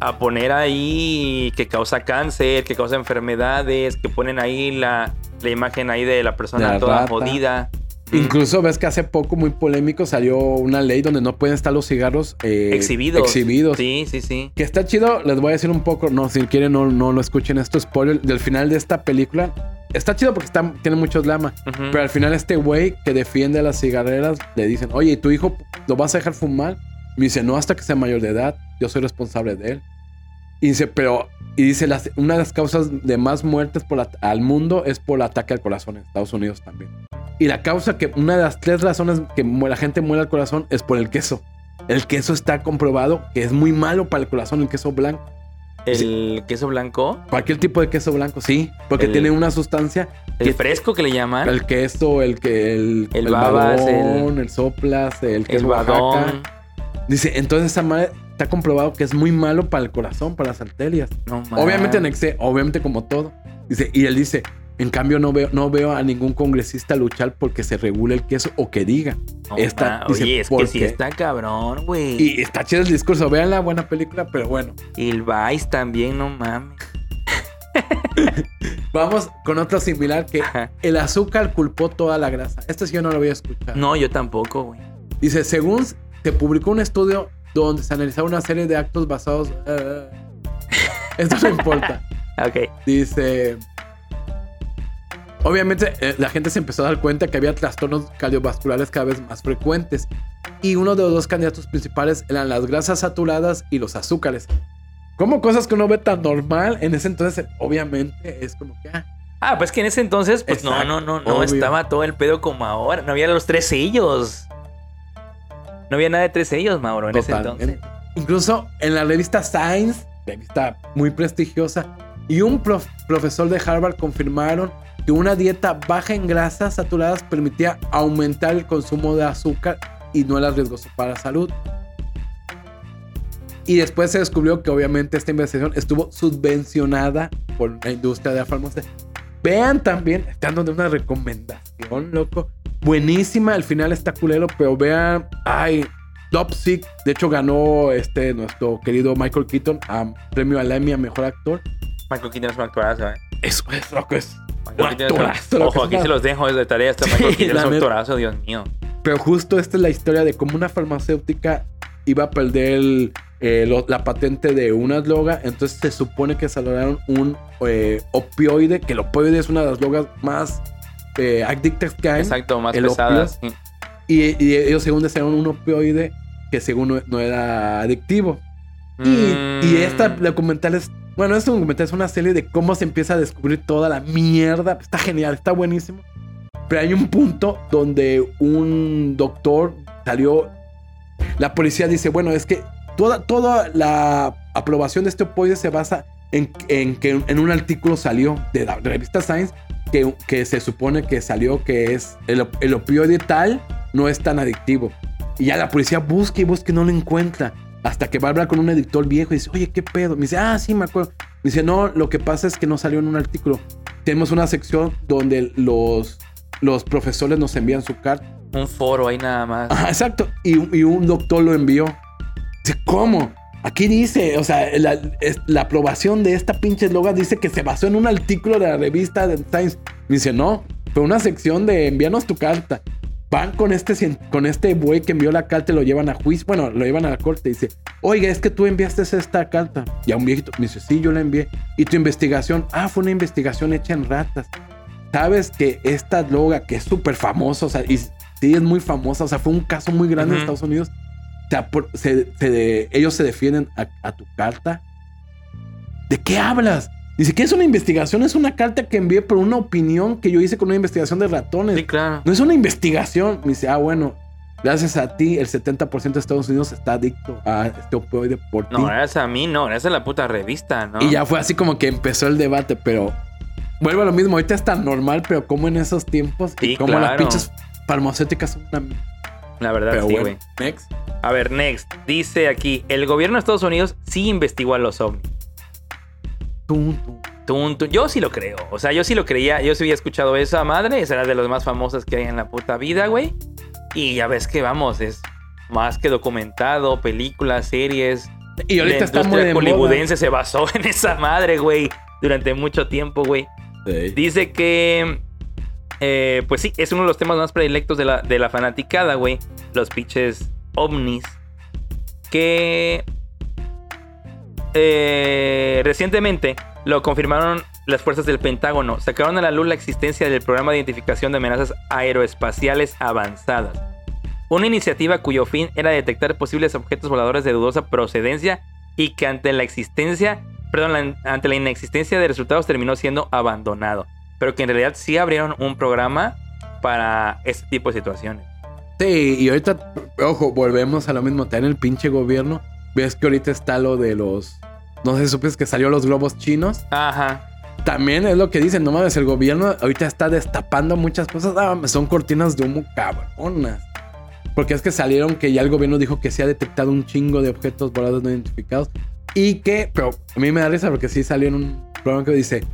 a poner ahí que causa cáncer, que causa enfermedades, que ponen ahí la, la imagen ahí de la persona la toda rata. jodida. Incluso ves que hace poco, muy polémico, salió una ley donde no pueden estar los cigarros eh, exhibidos. exhibidos. Sí, sí, sí. Que está chido, les voy a decir un poco, no, si quieren no, no lo escuchen, esto es spoiler del final de esta película. Está chido porque está, tiene mucho drama. Ujú. Pero al final este güey que defiende a las cigarreras le dicen, oye, ¿y tu hijo lo vas a dejar fumar? Me dice, no, hasta que sea mayor de edad, yo soy responsable de él. Y dice, pero, y dice, las- una de las causas de más muertes por la- al mundo es por el ataque al corazón en Estados Unidos también. Y la causa que, una de las tres razones que la gente muere al corazón es por el queso. El queso está comprobado que es muy malo para el corazón, el queso blanco. El queso blanco, Cualquier tipo de queso blanco, sí, porque El- tiene una sustancia el Que- fresco que le llaman, el, el queso, el que el, El babas, badón, el, soplas, el queso badón. Oaxaca. Dice, entonces esa madre está comprobado que es muy malo para el corazón, para las arterias. No Obviamente en exceso, obviamente como todo. Dice, y él dice, en cambio no veo, no veo a ningún congresista luchar porque se regule el queso o que diga. No esta- dice, Oye, es que ¿por sí está cabrón, güey. Y está chido el discurso, vean la buena película, pero bueno. Y el Vice también, no mames. Vamos con otro similar que Ajá. el azúcar culpó toda la grasa. Este sí yo no lo voy a escuchar. No, yo tampoco, güey. Dice, según se publicó un estudio donde se analizaron una serie de actos basados... eh, esto no importa. Ok. Dice... Obviamente eh, la gente se empezó a dar cuenta que había trastornos cardiovasculares cada vez más frecuentes. Y uno de los dos candidatos principales eran las grasas saturadas y los azúcares. Como cosas que uno ve tan normal, en ese entonces obviamente es como que... ah, Ah, pues que en ese entonces, pues Exacto, no, no, no, no obvio. estaba todo el pedo como ahora. No había los tres sellos. No había nada de tres sellos, Mauro, en ese entonces. Incluso en la revista Science, revista muy prestigiosa, y un prof- profesor de Harvard confirmaron que una dieta baja en grasas saturadas permitía aumentar el consumo de azúcar y no era riesgoso para la salud. Y después se descubrió que obviamente esta investigación estuvo subvencionada por la industria de la farmacia. Vean también, están dando una recomendación, loco. Buenísima, al final está culero, pero vean, ay, Dopsic, de hecho ganó este nuestro querido Michael Keaton a premio al Emmy a mejor actor. Michael Keaton es un actorazo, ¿eh? Eso es. Michael Keaton es un- actorazo, lo que Ojo, aquí se los dejo es de tarea. Este Michael Keaton es un actorazo, Dios mío. Pero justo esta es la historia de cómo una farmacéutica iba a perder el, eh, lo- la patente de una droga. Entonces se supone que desarrollaron un eh, opioide, que el opioide es una de las drogas más eh, adictas hay. Exacto, más el pesadas. sí. Y, y ellos según desarrollaron un opioide que según no, no era adictivo. Y, Mm. y esta documental es. Bueno, este documental es una serie de cómo se empieza a descubrir toda la mierda. Está genial, está buenísimo. Pero hay un punto donde un doctor salió. La policía dice: Bueno, es que toda, toda la aprobación de este opioide se basa en, en que en un artículo salió de la revista Science que, que se supone que salió que es el, el opioide tal no es tan adictivo. Y ya la policía busca y busca y no lo encuentra. Hasta que va a hablar con un editor viejo y dice, oye, ¿qué pedo? Me dice, ah, sí, me acuerdo. Me dice, no, lo que pasa es que no salió en un artículo. Tenemos una sección donde los, los profesores nos envían su carta. Un foro ahí nada más. Ajá, exacto. Y, y un doctor lo envió. Dice, ¿cómo? Aquí dice, o sea, la, es- la aprobación de esta pinche eslogan dice que se basó en un artículo de la revista de. Me dice, no, fue una sección de envíanos tu carta. Van con este, con este güey que envió la carta y lo llevan a juicio. Bueno, lo llevan a la corte dice, oiga, es que tú enviaste esta carta. Y a un viejito me dice, sí, yo la envié. Y tu investigación, ah, fue una investigación hecha en ratas. Sabes que esta droga que es súper famosa, o sea, y sí es muy famosa, o sea, fue un caso muy grande en Ujú. Estados Unidos. Se se- se ellos se defienden a, a tu carta. ¿De qué hablas? Dice que es una investigación, es una carta que envié por una opinión que yo hice con una investigación de ratones. Sí, claro. No es una investigación. Me dice, ah, bueno, gracias a ti, el 70% de Estados Unidos está adicto a este opioide por ti. No, gracias a mí, no, gracias a la puta revista, ¿no? Y ya fue así como que empezó el debate, pero vuelvo a lo mismo. Ahorita es tan normal, pero como en esos tiempos Sí, y como las claro. pinches farmacéuticas son una. La verdad, Pero sí, güey. next. A ver, next. Dice aquí, el gobierno de Estados Unidos sí investigó a los ovnis. Tum, tum. Tun. Yo sí lo creo. O sea, yo sí lo creía. Yo sí había escuchado esa madre. Esa era de las más famosas que hay en la puta vida, güey. Y ya ves que vamos, es más que documentado, películas, series. Y ahorita la está industria hollywoodense se basó en esa madre, güey. Durante mucho tiempo, güey. Sí. Dice que. Eh, pues sí, es uno de los temas más predilectos de la, de la fanaticada, güey. Los pinches ovnis. Que. eh, recientemente lo confirmaron las fuerzas del Pentágono. Sacaron a la luz la existencia del programa de identificación de amenazas aeroespaciales avanzadas. Una iniciativa cuyo fin era detectar posibles objetos voladores de dudosa procedencia y que ante la existencia, perdón, ante la inexistencia de resultados terminó siendo abandonado. Pero que en realidad sí abrieron un programa para este tipo de situaciones. Sí, y ahorita, ojo, volvemos a lo mismo. Está en el pinche gobierno. Ves que ahorita está lo de los. No sé si supes que salió los globos chinos. Ajá. También es lo que dicen, no mames, el gobierno ahorita está destapando muchas cosas. Ah, son cortinas de humo cabronas. Porque es que salieron que ya el gobierno dijo que se ha detectado un chingo de objetos volados no identificados. Y que, pero a mí me da risa porque sí salió en un programa que dice,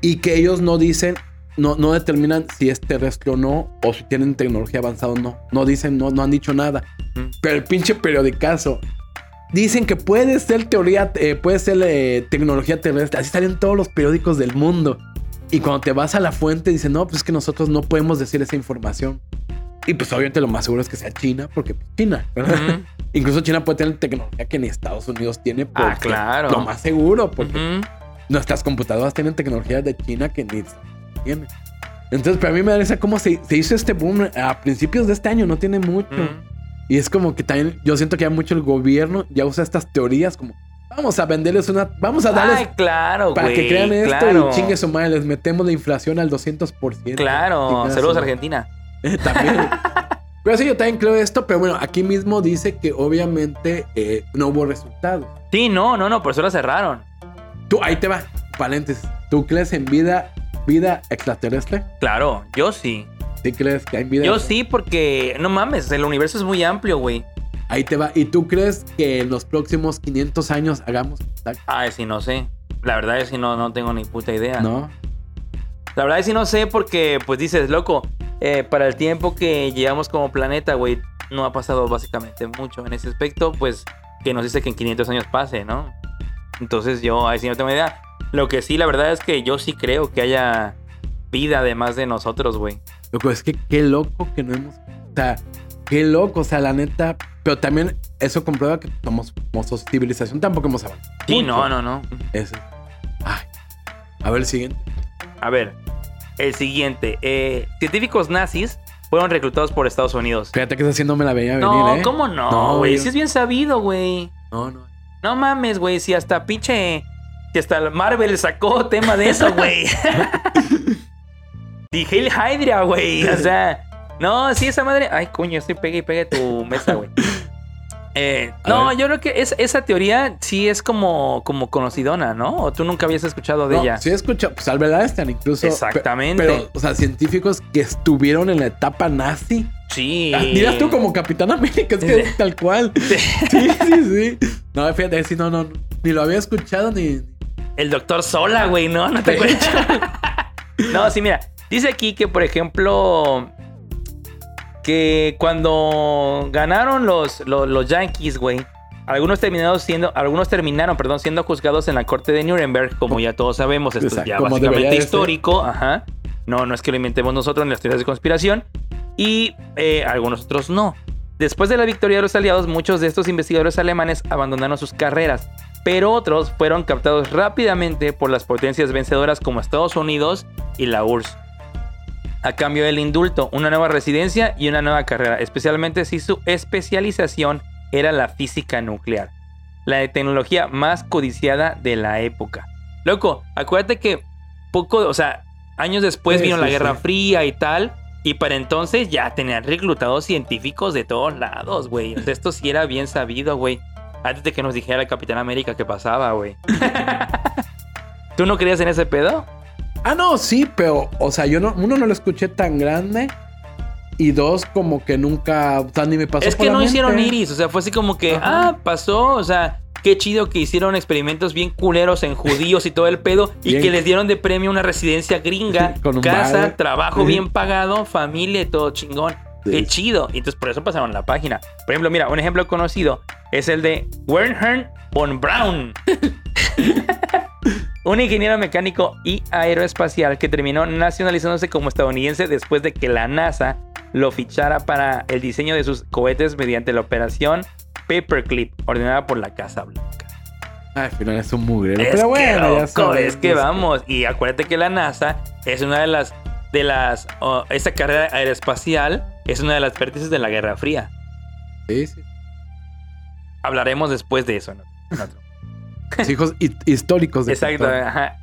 y que ellos no dicen, no, no determinan si es terrestre o no, o si tienen tecnología avanzada o no. No dicen, no, no han dicho nada. Pero el pinche periodicazo. Dicen que puede ser teoría, eh, puede ser eh, tecnología terrestre. Así salen todos los periódicos del mundo. Y cuando te vas a la fuente, dicen, no, pues es que nosotros no podemos decir esa información. Y pues obviamente lo más seguro es que sea China, porque pues, China, ¿verdad? Ujú. Incluso China puede tener tecnología que ni Estados Unidos tiene. Ah, claro. Lo más seguro, porque Ujú. Nuestras computadoras tienen tecnología de China que ni tiene. Entonces, para mí me da risa cómo se, se hizo este boom a principios de este año, no tiene mucho. Ujú. Y es como que también yo siento que ya mucho el gobierno ya usa estas teorías como vamos a venderles una, vamos a darles Ay, claro, para güey. que crean esto claro. y chingue su madre, les metemos la inflación al 200%. Claro, saludos su- Argentina. también. Pero sí, yo también creo esto, pero bueno, aquí mismo dice que obviamente eh, no hubo resultados. Sí, no, no, no, por eso la cerraron. Tú, ahí te va, paréntesis. ¿Tú crees en vida, vida extraterrestre? Claro, yo sí. ¿Sí crees que hay vida? Yo sí, porque no mames, el universo es muy amplio, güey. Ahí te va. ¿Y tú crees que en los próximos 500 años hagamos contacto? Ay, sí, no sé. La verdad es que no, no tengo ni puta idea. No. La verdad es que no sé porque, pues dices, loco, eh, para el tiempo que llevamos como planeta, güey, no ha pasado básicamente mucho en ese aspecto, pues que nos dice que en 500 años pase, ¿no? Entonces yo ahí sí no tengo idea. Lo que sí, la verdad es que yo sí creo que haya vida además de nosotros, güey. Loco, es que qué loco que no hemos. O sea, qué loco, o sea, la neta. Pero también eso comprueba que somos, como civilización tampoco hemos avanzado. Sí, no, no, no. Eso. Ay. A ver el siguiente. A ver, el siguiente. eh, científicos nazis fueron reclutados por Estados Unidos. Fíjate que esa sí no me la veía venir, No, ¿eh? ¿cómo no, No, güey? Sí es bien sabido, güey. No, no. No mames, güey. Si hasta pinche. Si hasta Marvel sacó tema de eso, güey. Y Hail Hydra, güey. O sea. No, sí, esa madre. Ay, coño, estoy pegue y pegue tu mesa, güey. Eh, no, ver. yo creo que es- esa teoría sí es como, como conocidona, ¿no? O tú nunca habías escuchado de No, ella. Sí, he escuchado. Pues Albert Einstein, incluso. Exactamente. Pero, o sea, científicos que estuvieron en la etapa nazi. Sí. Dirás tú como Capitán América, es que es tal cual. Sí, sí, sí. No, fíjate, sí, no, no. Ni lo había escuchado ni. El doctor Sola, güey, ¿no? No te acuerdas. no, sí, mira. Dice aquí que, por ejemplo, que cuando ganaron los, los, los Yankees, güey, algunos terminaron siendo, algunos terminaron, perdón, siendo juzgados en la corte de Nuremberg, como ya todos sabemos, esto es ya básicamente ser. histórico, ajá. No, no es que lo inventemos nosotros en las teorías de conspiración. Y eh, algunos otros no. Después de la victoria de los aliados, muchos de estos investigadores alemanes abandonaron sus carreras, pero otros fueron captados rápidamente por las potencias vencedoras como Estados Unidos y la URSS. A cambio del indulto, una nueva residencia y una nueva carrera, especialmente si su especialización era la física nuclear, la tecnología más codiciada de la época. Loco, acuérdate que poco, o sea, años después Sí, vino sí, la Guerra sí. Fría y tal. Y para entonces ya tenían reclutados científicos de todos lados, güey. Esto sí era bien sabido, güey. Antes de que nos dijera el Capitán América qué pasaba, güey. ¿Tú no creías en ese pedo? Ah, no, sí, pero, o sea, yo no, uno no lo escuché tan grande. Y dos, como que nunca, o sea, ni me pasó es por que la no hicieron mente. iris, o sea, fue así como que, Ajá. ah, pasó, o sea, qué chido que hicieron experimentos bien culeros en judíos y todo el pedo, y Bien. que les dieron de premio una residencia gringa, Con un casa, bar. trabajo Sí. bien pagado, familia y todo chingón. Sí. Qué chido. Y entonces por eso pasaron la página. Por ejemplo, mira, un ejemplo conocido es el de Wernher von Braun. Un ingeniero mecánico y aeroespacial que terminó nacionalizándose como estadounidense después de que la NASA lo fichara para el diseño de sus cohetes mediante la operación Paperclip, ordenada por la Casa Blanca. Ah, al final es un mugrero. Es pero bueno, que, ya sabes. es que vamos. Y acuérdate que la NASA es una de las. de las. oh, esa carrera aeroespacial es una de las vértices de la Guerra Fría. Sí, sí. Hablaremos después de eso, ¿no? Los hijos hi- históricos de Exacto, ajá.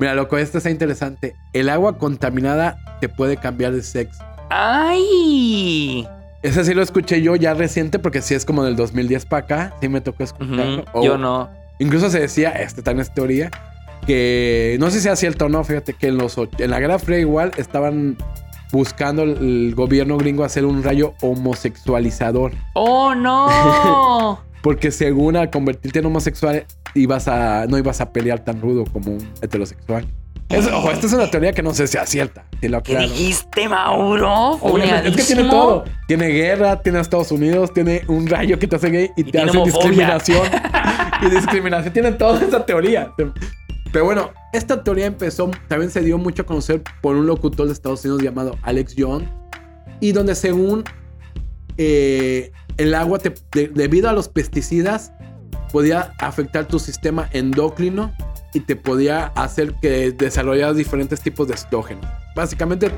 Mira, loco, este está interesante. El agua contaminada te puede cambiar de sexo. ¡Ay! Ese sí lo escuché yo ya reciente porque sí es como del 2010 para acá. Sí me tocó escucharlo. Ujú, O- Yo no. Incluso se decía, este también es teoría, que no sé si sea cierto o no, fíjate que en, los, en la Guerra Fría igual estaban buscando el gobierno gringo hacer un rayo homosexualizador. ¡Oh, no! Porque según al convertirte en homosexual ibas a, no ibas a pelear tan rudo como un heterosexual. Es- ojo, esta es una teoría que no sé si sea cierta. Si lo ¿Qué dijiste, Mauro? Obviamente, Es que tiene todo. Tiene guerra, tiene a Estados Unidos, tiene un rayo que te hace gay y, Y te hace homofobia. discriminación. y discriminación. Tiene toda esa teoría. Pero bueno, esta teoría empezó, también se dio mucho a conocer por un locutor de Estados Unidos llamado Alex Young. Y donde según eh, el agua, te- de- debido a los pesticidas, podía afectar tu sistema endocrino y te podía hacer que desarrollaras diferentes tipos de estrógenos. Básicamente,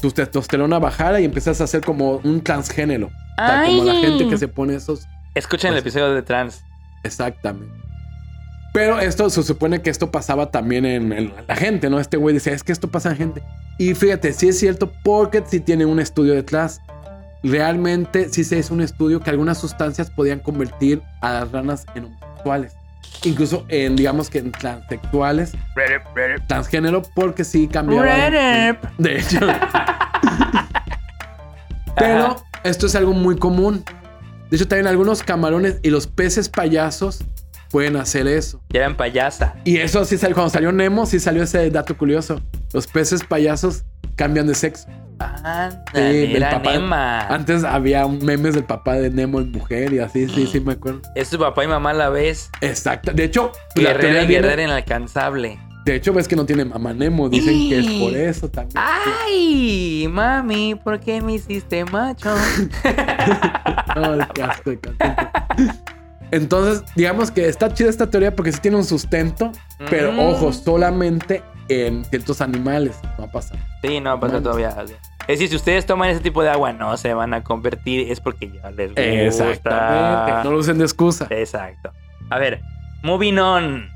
tu testosterona bajara y empezas a ser como un transgénero. Como la gente que se pone esos. Escuchen el Pues- episodio de Trans. Exactamente. Pero esto se supone que esto pasaba también en, en la gente, ¿no? Este güey decía, es que esto pasa en gente. Y fíjate, sí es cierto porque sí tiene un estudio detrás. Realmente sí se hizo un estudio que algunas sustancias podían convertir a las ranas en homosexuales. Incluso en, digamos que en transexuales, transgénero, porque sí cambiaban. De hecho. Pero esto es algo muy común. De hecho, también algunos camarones y los peces payasos pueden hacer eso. Ya eran payasa. Y eso sí salió, cuando salió Nemo, sí salió ese dato curioso. Los peces payasos cambian de sexo. Ándale, del era papá. Nema. Antes había memes del papá de Nemo en mujer y así, sí, sí, me acuerdo. Es tu papá y mamá a la vez. Exacto. De hecho, la Guerrera y viene- guerrera inalcanzable. de hecho, ves que no tiene mamá Nemo. Dicen que es por eso también. ¡Ay! Mami, ¿por qué me hiciste macho? No, asco de canción. Entonces, digamos que está chida esta teoría porque sí tiene un sustento, pero Mm. ojo, solamente en ciertos animales. No pasa. Sí, no pasa todavía. Es decir, si ustedes toman ese tipo de agua, no se van a convertir, es porque ya les gusta. Exactamente. No lo usen de excusa. Exacto. A ver, moving on.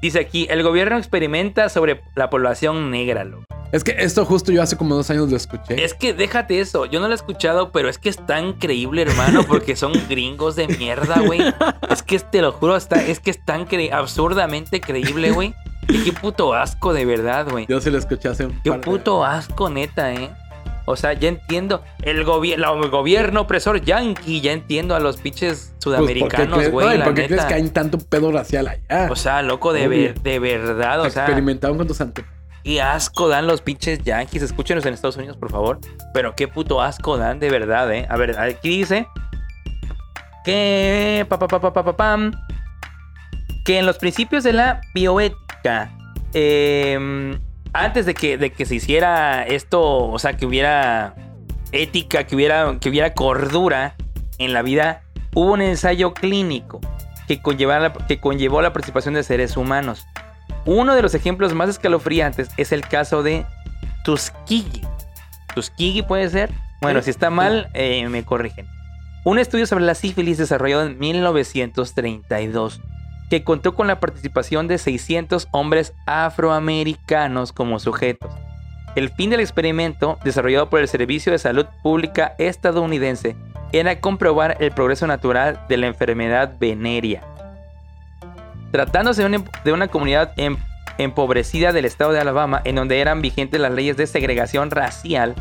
Dice aquí, el gobierno experimenta sobre la población negra, loco. Es que esto justo yo hace como dos años lo escuché. Es que déjate eso, yo no lo he escuchado, pero es que es tan creíble, hermano, porque son gringos de mierda, güey. Es que te lo juro, está, es que es tan cre- absurdamente creíble, güey. Y qué puto asco, de verdad, güey. Yo sí lo escuché hace un Qué par de- puto asco, neta, eh. O sea, ya entiendo. El, gobi- el gobierno opresor yankee, ya entiendo a los pinches Pues, ¿por qué sudamericanos, güey. ¿y la ¿Por qué crees que hay tanto pedo racial allá? O sea, loco, de, ver- de verdad, o sea. Experimentaron con tus antepasados. Qué asco dan los pinches yankees. Escúchenos en Estados Unidos, por favor. Pero qué puto asco dan de verdad, ¿eh? A ver, aquí dice que. pa, pa, pa, pa, pa, pa, pam, que en los principios de la bioética, eh, antes de que, de que se hiciera esto, o sea, que hubiera ética, que hubiera, que hubiera cordura en la vida, hubo un ensayo clínico que, conllevó la participación de seres humanos. Uno de los ejemplos más escalofriantes es el caso de Tuskegee. ¿Tuskegee puede ser? Bueno, Sí. si está mal, eh, me corrigen. Un estudio sobre la sífilis desarrollado en 1932 que contó con la participación de 600 hombres afroamericanos como sujetos. El fin del experimento, desarrollado por el Servicio de Salud Pública estadounidense, era comprobar el progreso natural de la enfermedad venérea. Tratándose de una, de una comunidad em- empobrecida del estado de Alabama, en donde eran vigentes las leyes de segregación racial,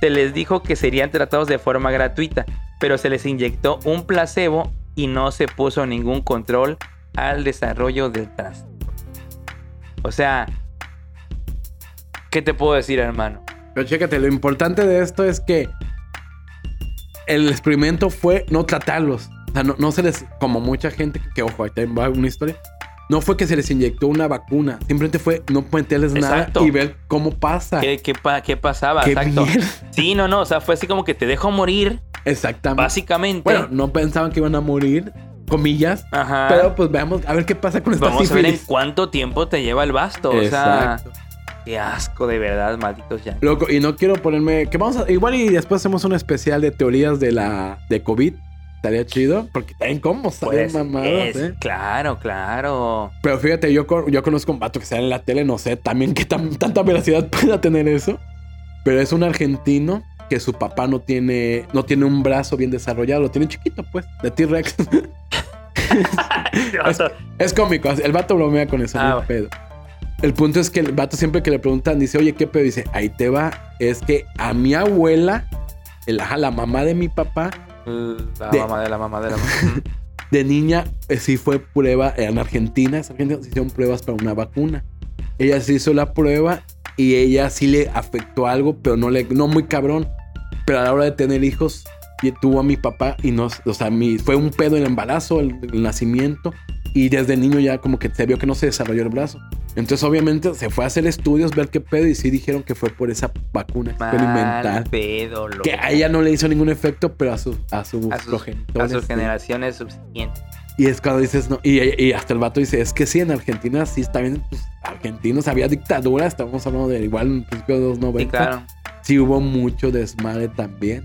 se les dijo que serían tratados de forma gratuita, pero se les inyectó un placebo y no se puso ningún control al desarrollo del trastorno. O sea, ¿qué te puedo decir, hermano? Pero chécate, lo importante de esto es que el experimento fue no tratarlos. O sea, no, no se les, como mucha gente, que, que, ojo, ahí también va una historia. No fue que se les inyectó una vacuna. Simplemente fue no meterles nada y ver cómo pasa. ¿Qué, qué, pa- qué pasaba? Qué Exacto. mierda. Sí, no, no, o sea, fue así como que te dejo morir, Exactamente. básicamente. Bueno, no pensaban que iban a morir, comillas. Ajá. Pero pues veamos a ver qué pasa con esta Vamos a ver en cuánto tiempo te lleva el basto. O sea, qué asco de verdad, malditos ya. Loco, y no quiero ponerme. Que vamos a. Igual y después hacemos un especial de teorías de la. de COVID. Estaría chido. Porque también cómo salen Pues, mamadas, es- eh. Claro, claro. Pero fíjate, yo, yo conozco un vato que sale en la tele, no sé también qué tan, tanta veracidad pueda tener eso. Pero es un argentino que su papá no tiene, no tiene un brazo bien desarrollado, lo tiene chiquito, pues, de T-Rex. es, es cómico, el vato bromea con eso, Ah, pedo. El punto es que el vato siempre que le preguntan, dice, oye, ¿qué pedo? Dice, ahí te va. Es que a mi abuela, el, ajá, la mamá de mi papá, La De- mamá de la mamá de la mamá. de niña eh, sí fue prueba en Argentina, es Argentina, se hicieron pruebas para una vacuna. Ella se hizo la prueba y ella sí le afectó algo, pero no le, no muy cabrón. Pero a la hora de tener hijos, tuvo a mi papá y no, o sea, mi, fue un pedo el embarazo, el, el nacimiento y desde niño ya como que se vio que no se desarrolló el brazo. Entonces obviamente se fue a hacer estudios, ver qué pedo y sí dijeron que fue por esa vacuna Mal experimental. pedo. Que a ella no le hizo ningún efecto, pero a, sus a sus, a sus, progenitores, a sus sí. generaciones subsiguientes. Y es cuando dices, no. Y, y hasta el vato dice, es que sí, en Argentina sí está bien. Pues, argentinos había dictadura, estamos hablando de igual en principio de los 90. Sí, claro. Sí hubo mucho desmadre también.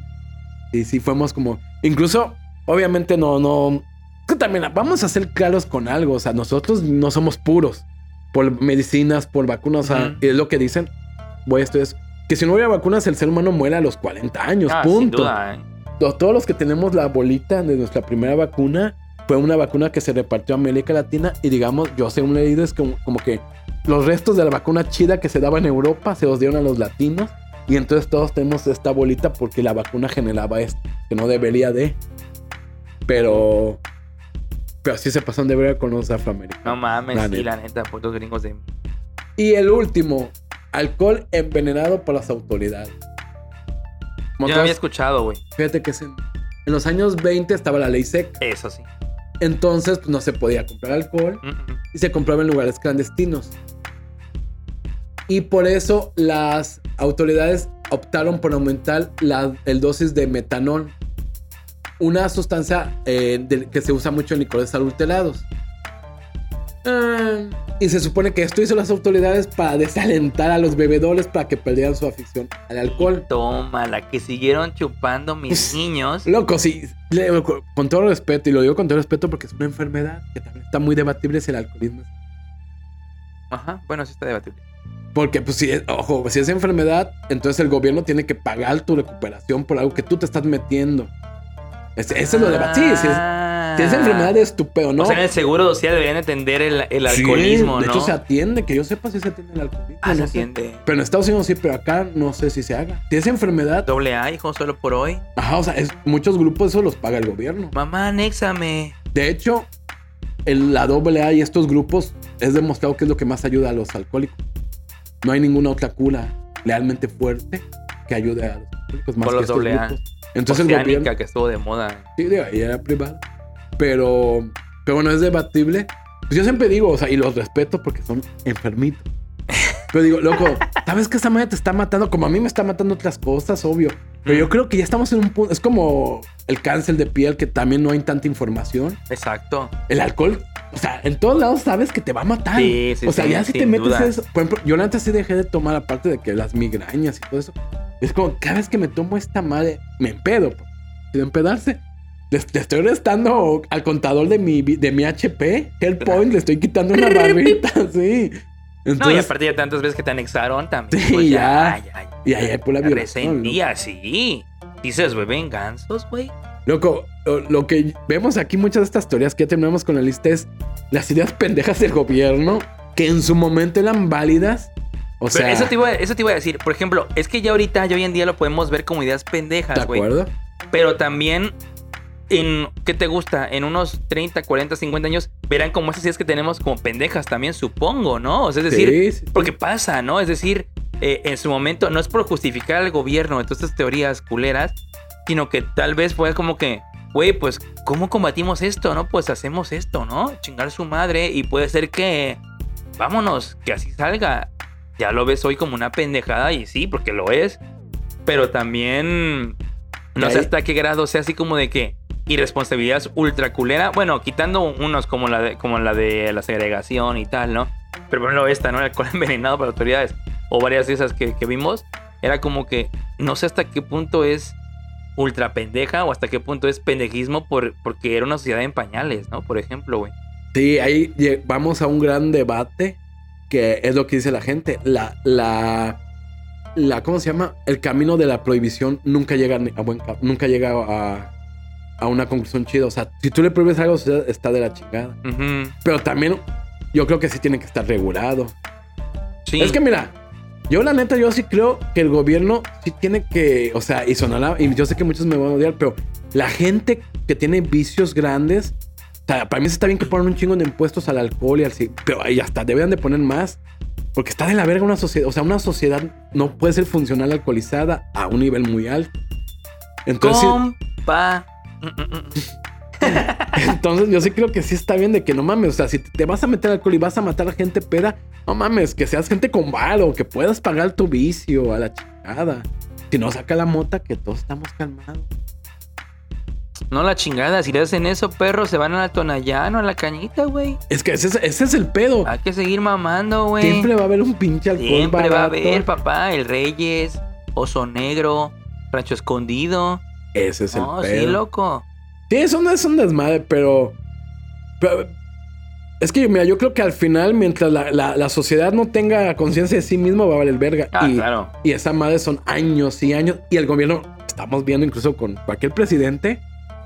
Y sí fuimos como. Incluso, obviamente, no, no. es que también vamos a ser claros con algo. O sea, nosotros no somos puros. Por medicinas, por vacunas. O sea, Ujú. y es lo que dicen. Voy, esto es. Que si no hubiera vacunas, el ser humano muere a los 40 años. Ah, sin punto duda, ¿eh? to- todos los que tenemos la bolita de nuestra primera vacuna fue una vacuna que se repartió a América Latina y digamos, yo según he leído es como, como que los restos de la vacuna chida que se daba en Europa se los dieron a los latinos y entonces todos tenemos esta bolita porque la vacuna generaba esto, que no debería de. Pero... Pero sí se pasaron de ver con los afroamericanos. No mames, La neta. la neta, putos gringos de. Y el último, alcohol envenenado por las autoridades. Como Yo no había escuchado, güey. Fíjate que es en, en los años 20 estaba la ley seca. Eso sí. Entonces pues, no se podía comprar alcohol Mm, mm. y se compraba en lugares clandestinos. Y por eso las autoridades optaron por aumentar la el dosis de metanol, una sustancia eh, de- que se usa mucho en licores adulterados. Ah, y se supone que esto hizo las autoridades para desalentar a los bebedores para que perdieran su afición al alcohol. Toma, la que siguieron chupando mis niños. Loco, sí, le- con todo respeto, y lo digo con todo respeto porque es una enfermedad que también está muy debatible si el alcoholismo es Ajá, bueno, sí está debatible. Porque, pues, si es, ojo, si es enfermedad, entonces el gobierno tiene que pagar tu recuperación por algo que tú te estás metiendo. Ese, ese es lo debatible. Si es, si es enfermedad, es tu ¿no? Ah. O sea, en el seguro social deberían entender el, el Sí, alcoholismo, de ¿no? hecho, se atiende, que yo sepa si se atiende el alcoholismo. ah, se sé. atiende. Pero en Estados Unidos sí, pero acá no sé si se haga. Si es enfermedad, Doble A, hijo, solo por hoy. ajá, o sea, es- muchos grupos eso los paga el gobierno. Mamá, anéxame. De hecho, el- la AA y estos grupos es demostrado que es lo que más ayuda a los alcohólicos. No hay ninguna otra cura realmente fuerte que ayude a los alcohólicos más Por que los estos grupos. Entonces el gobierno, que estuvo de moda. sí, digo, ahí era privado, pero, pero bueno, es debatible. Pues yo siempre digo, o sea, y los respeto porque son enfermitos. Pero digo, loco, ¿sabes que esa madre te está matando? Como a mí me está matando otras cosas, obvio. Pero yo Mm. creo que ya estamos en un punto. Es como el cáncer de piel, que también no hay tanta información. Exacto. El alcohol, o sea, en todos lados sabes que te va a matar. Sí, sí, o sea, sí, ya si te metes duda. eso. Por ejemplo, yo antes sí dejé de tomar, aparte de que las migrañas y todo eso. Es como cada vez que me tomo esta madre, me empedo. pues. De empedarse. le, le estoy restando al contador de mi, de mi HP, Health Point, le estoy quitando una barrita, sí. no, y aparte ya tantas veces que te anexaron también. Sí, pues ya. ya, ya, y ahí hay por la ya. violación. ¿no? Resentía, sí. Dices, bebé, gansos, güey. Loco, lo, lo que vemos aquí, muchas de estas teorías que ya terminamos con la lista es las ideas pendejas del gobierno que en su momento eran válidas. O Pero sea, eso, te iba, a- eso te iba a decir. Por ejemplo, es que ya ahorita, ya hoy en día lo podemos ver como ideas ¿de pendejas, güey. acuerdo? Pero también, en ¿qué te gusta? En unos 30, 40, 50 años, verán como esas ideas que tenemos como pendejas también, supongo, ¿no? O sea, es decir, Sí, sí, sí. porque pasa, ¿no? Es decir, eh, en su momento, no es por justificar al gobierno de todas estas teorías culeras, sino que tal vez fue como que, güey, pues, ¿cómo combatimos esto, no? Pues hacemos esto, ¿no? Chingar su madre y puede ser que, vámonos, que así salga. Ya lo ves hoy como una pendejada y sí, porque lo es. Pero también, no sé hasta qué grado sea así como de que irresponsabilidad ultra culera. Bueno, quitando unos como la de, como la de la segregación y tal, ¿no? Pero ejemplo esta, ¿no? El alcohol envenenado para autoridades. O varias de esas que, que vimos. Era como que no sé hasta qué punto es ultra pendeja o hasta qué punto es pendejismo por, porque era una sociedad en pañales, ¿no? Por ejemplo, güey. Sí, ahí vamos a un gran debate que es lo que dice la gente. La, la, la, ¿cómo se llama? El camino de la prohibición nunca llega a buen ca- nunca llega a, a una conclusión chida. O sea, si tú le prohíbes algo, está de la chingada. Ujú. Pero también yo creo que sí tiene que estar regulado. Sí. Es que mira, yo la neta, yo sí creo que el gobierno sí tiene que, o sea, y sonará, y yo sé que muchos me van a odiar, pero la gente que tiene vicios grandes, sea, para mí está bien que pongan un chingo de impuestos al alcohol y al pero ahí hasta deberían de poner más. Porque está de la verga una sociedad, o sea, una sociedad no puede ser funcional alcoholizada a un nivel muy alto. Entonces, Compa. Entonces yo sí creo que sí está bien de que no mames, o sea, si te vas a meter alcohol y vas a matar a gente peda, no mames, que seas gente con varo, que puedas pagar tu vicio a la chingada. Si no, saca la mota que todos estamos calmados. No la chingada, si le hacen eso, perros, se van a la Tonayano, a la cañita, güey. Es que ese es, ese es el pedo. Hay que seguir mamando, güey. Siempre va a haber un pinche alcohol Siempre va a barato. haber, papá, el Reyes, Oso Negro, Rancho Escondido. Ese es el No, pedo. sí, loco. Sí, eso no es un desmadre, pero, pero- es que mira, yo creo que al final, mientras la, la- la sociedad no tenga conciencia de sí mismo, va a valer verga. Ah, y, claro. y esa madre son años y años. Y el gobierno, estamos viendo incluso con cualquier presidente,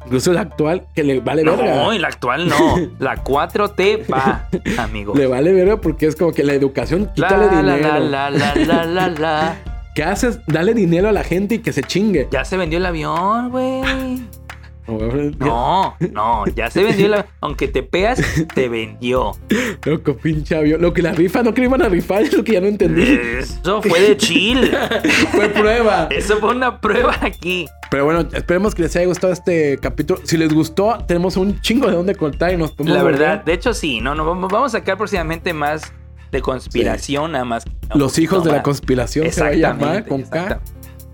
incluso el actual, que le vale verga. No, la actual no. La 4T va, amigo. Le vale verga porque es como que la educación, La, quítale la, dinero. la, la, la, la, la, la. ¿Qué haces? Dale dinero a la gente y que se chingue. Ya se vendió el avión, güey. No, No, ya se vendió avión. Aunque te peas, te vendió. Loco, pinche avión. Lo que la rifa, no que le iban a rifar, es lo que ya no entendí. Eso fue de chill. Fue prueba. Eso fue una prueba aquí. Pero bueno, esperemos que les haya gustado este capítulo. Si les gustó, tenemos un chingo de dónde cortar y nos podemos La volver verdad, de hecho sí, no, no, vamos a sacar próximamente más de conspiración, nada más. Los hijos de la conspiración conspiración se va a llamar con K.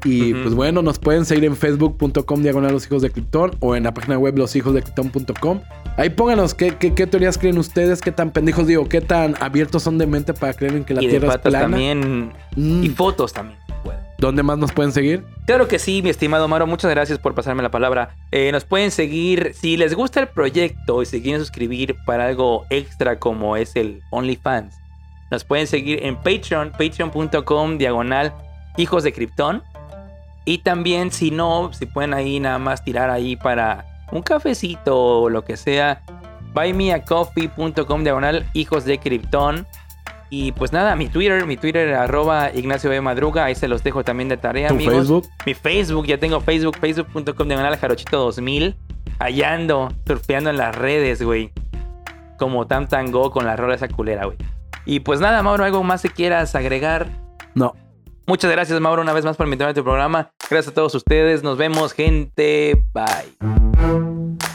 Y pues bueno, nos pueden seguir en facebook.com diagonal los hijos de Krypton o en la página web loshijosdecrypton.com. Ahí pónganos qué, qué, qué teorías creen ustedes, qué tan pendejos digo, qué tan abiertos son de mente para creer en que la Y de Tierra es patas plana. también. Mm, Y fotos también. ¿Dónde más nos pueden seguir? Claro que sí, mi estimado Maro, muchas gracias por pasarme la palabra. Eh, nos pueden seguir, si les gusta el proyecto y se quieren suscribir para algo extra como es el OnlyFans, nos pueden seguir en Patreon, patreon.com, diagonal, hijos de Krypton. Y también, si no, si pueden ahí nada más tirar ahí para un cafecito o lo que sea, buymeacoffee.com, diagonal, hijos de Krypton. Y pues nada, mi Twitter, mi Twitter, arroba Ignacio de Madruga, ahí se los dejo también de tarea, ¿Tu amigos. Facebook? Mi Facebook, ya tengo Facebook, facebook.com diagonal jarochito 2000. Allá ando, surfeando en las redes, güey. Como Tam Tango con la rola esa culera, güey. Y pues nada, Mauro, algo más que quieras agregar. No. Muchas gracias, Mauro, una vez más por invitarme a tu programa. Gracias a todos ustedes. Nos vemos, gente. Bye.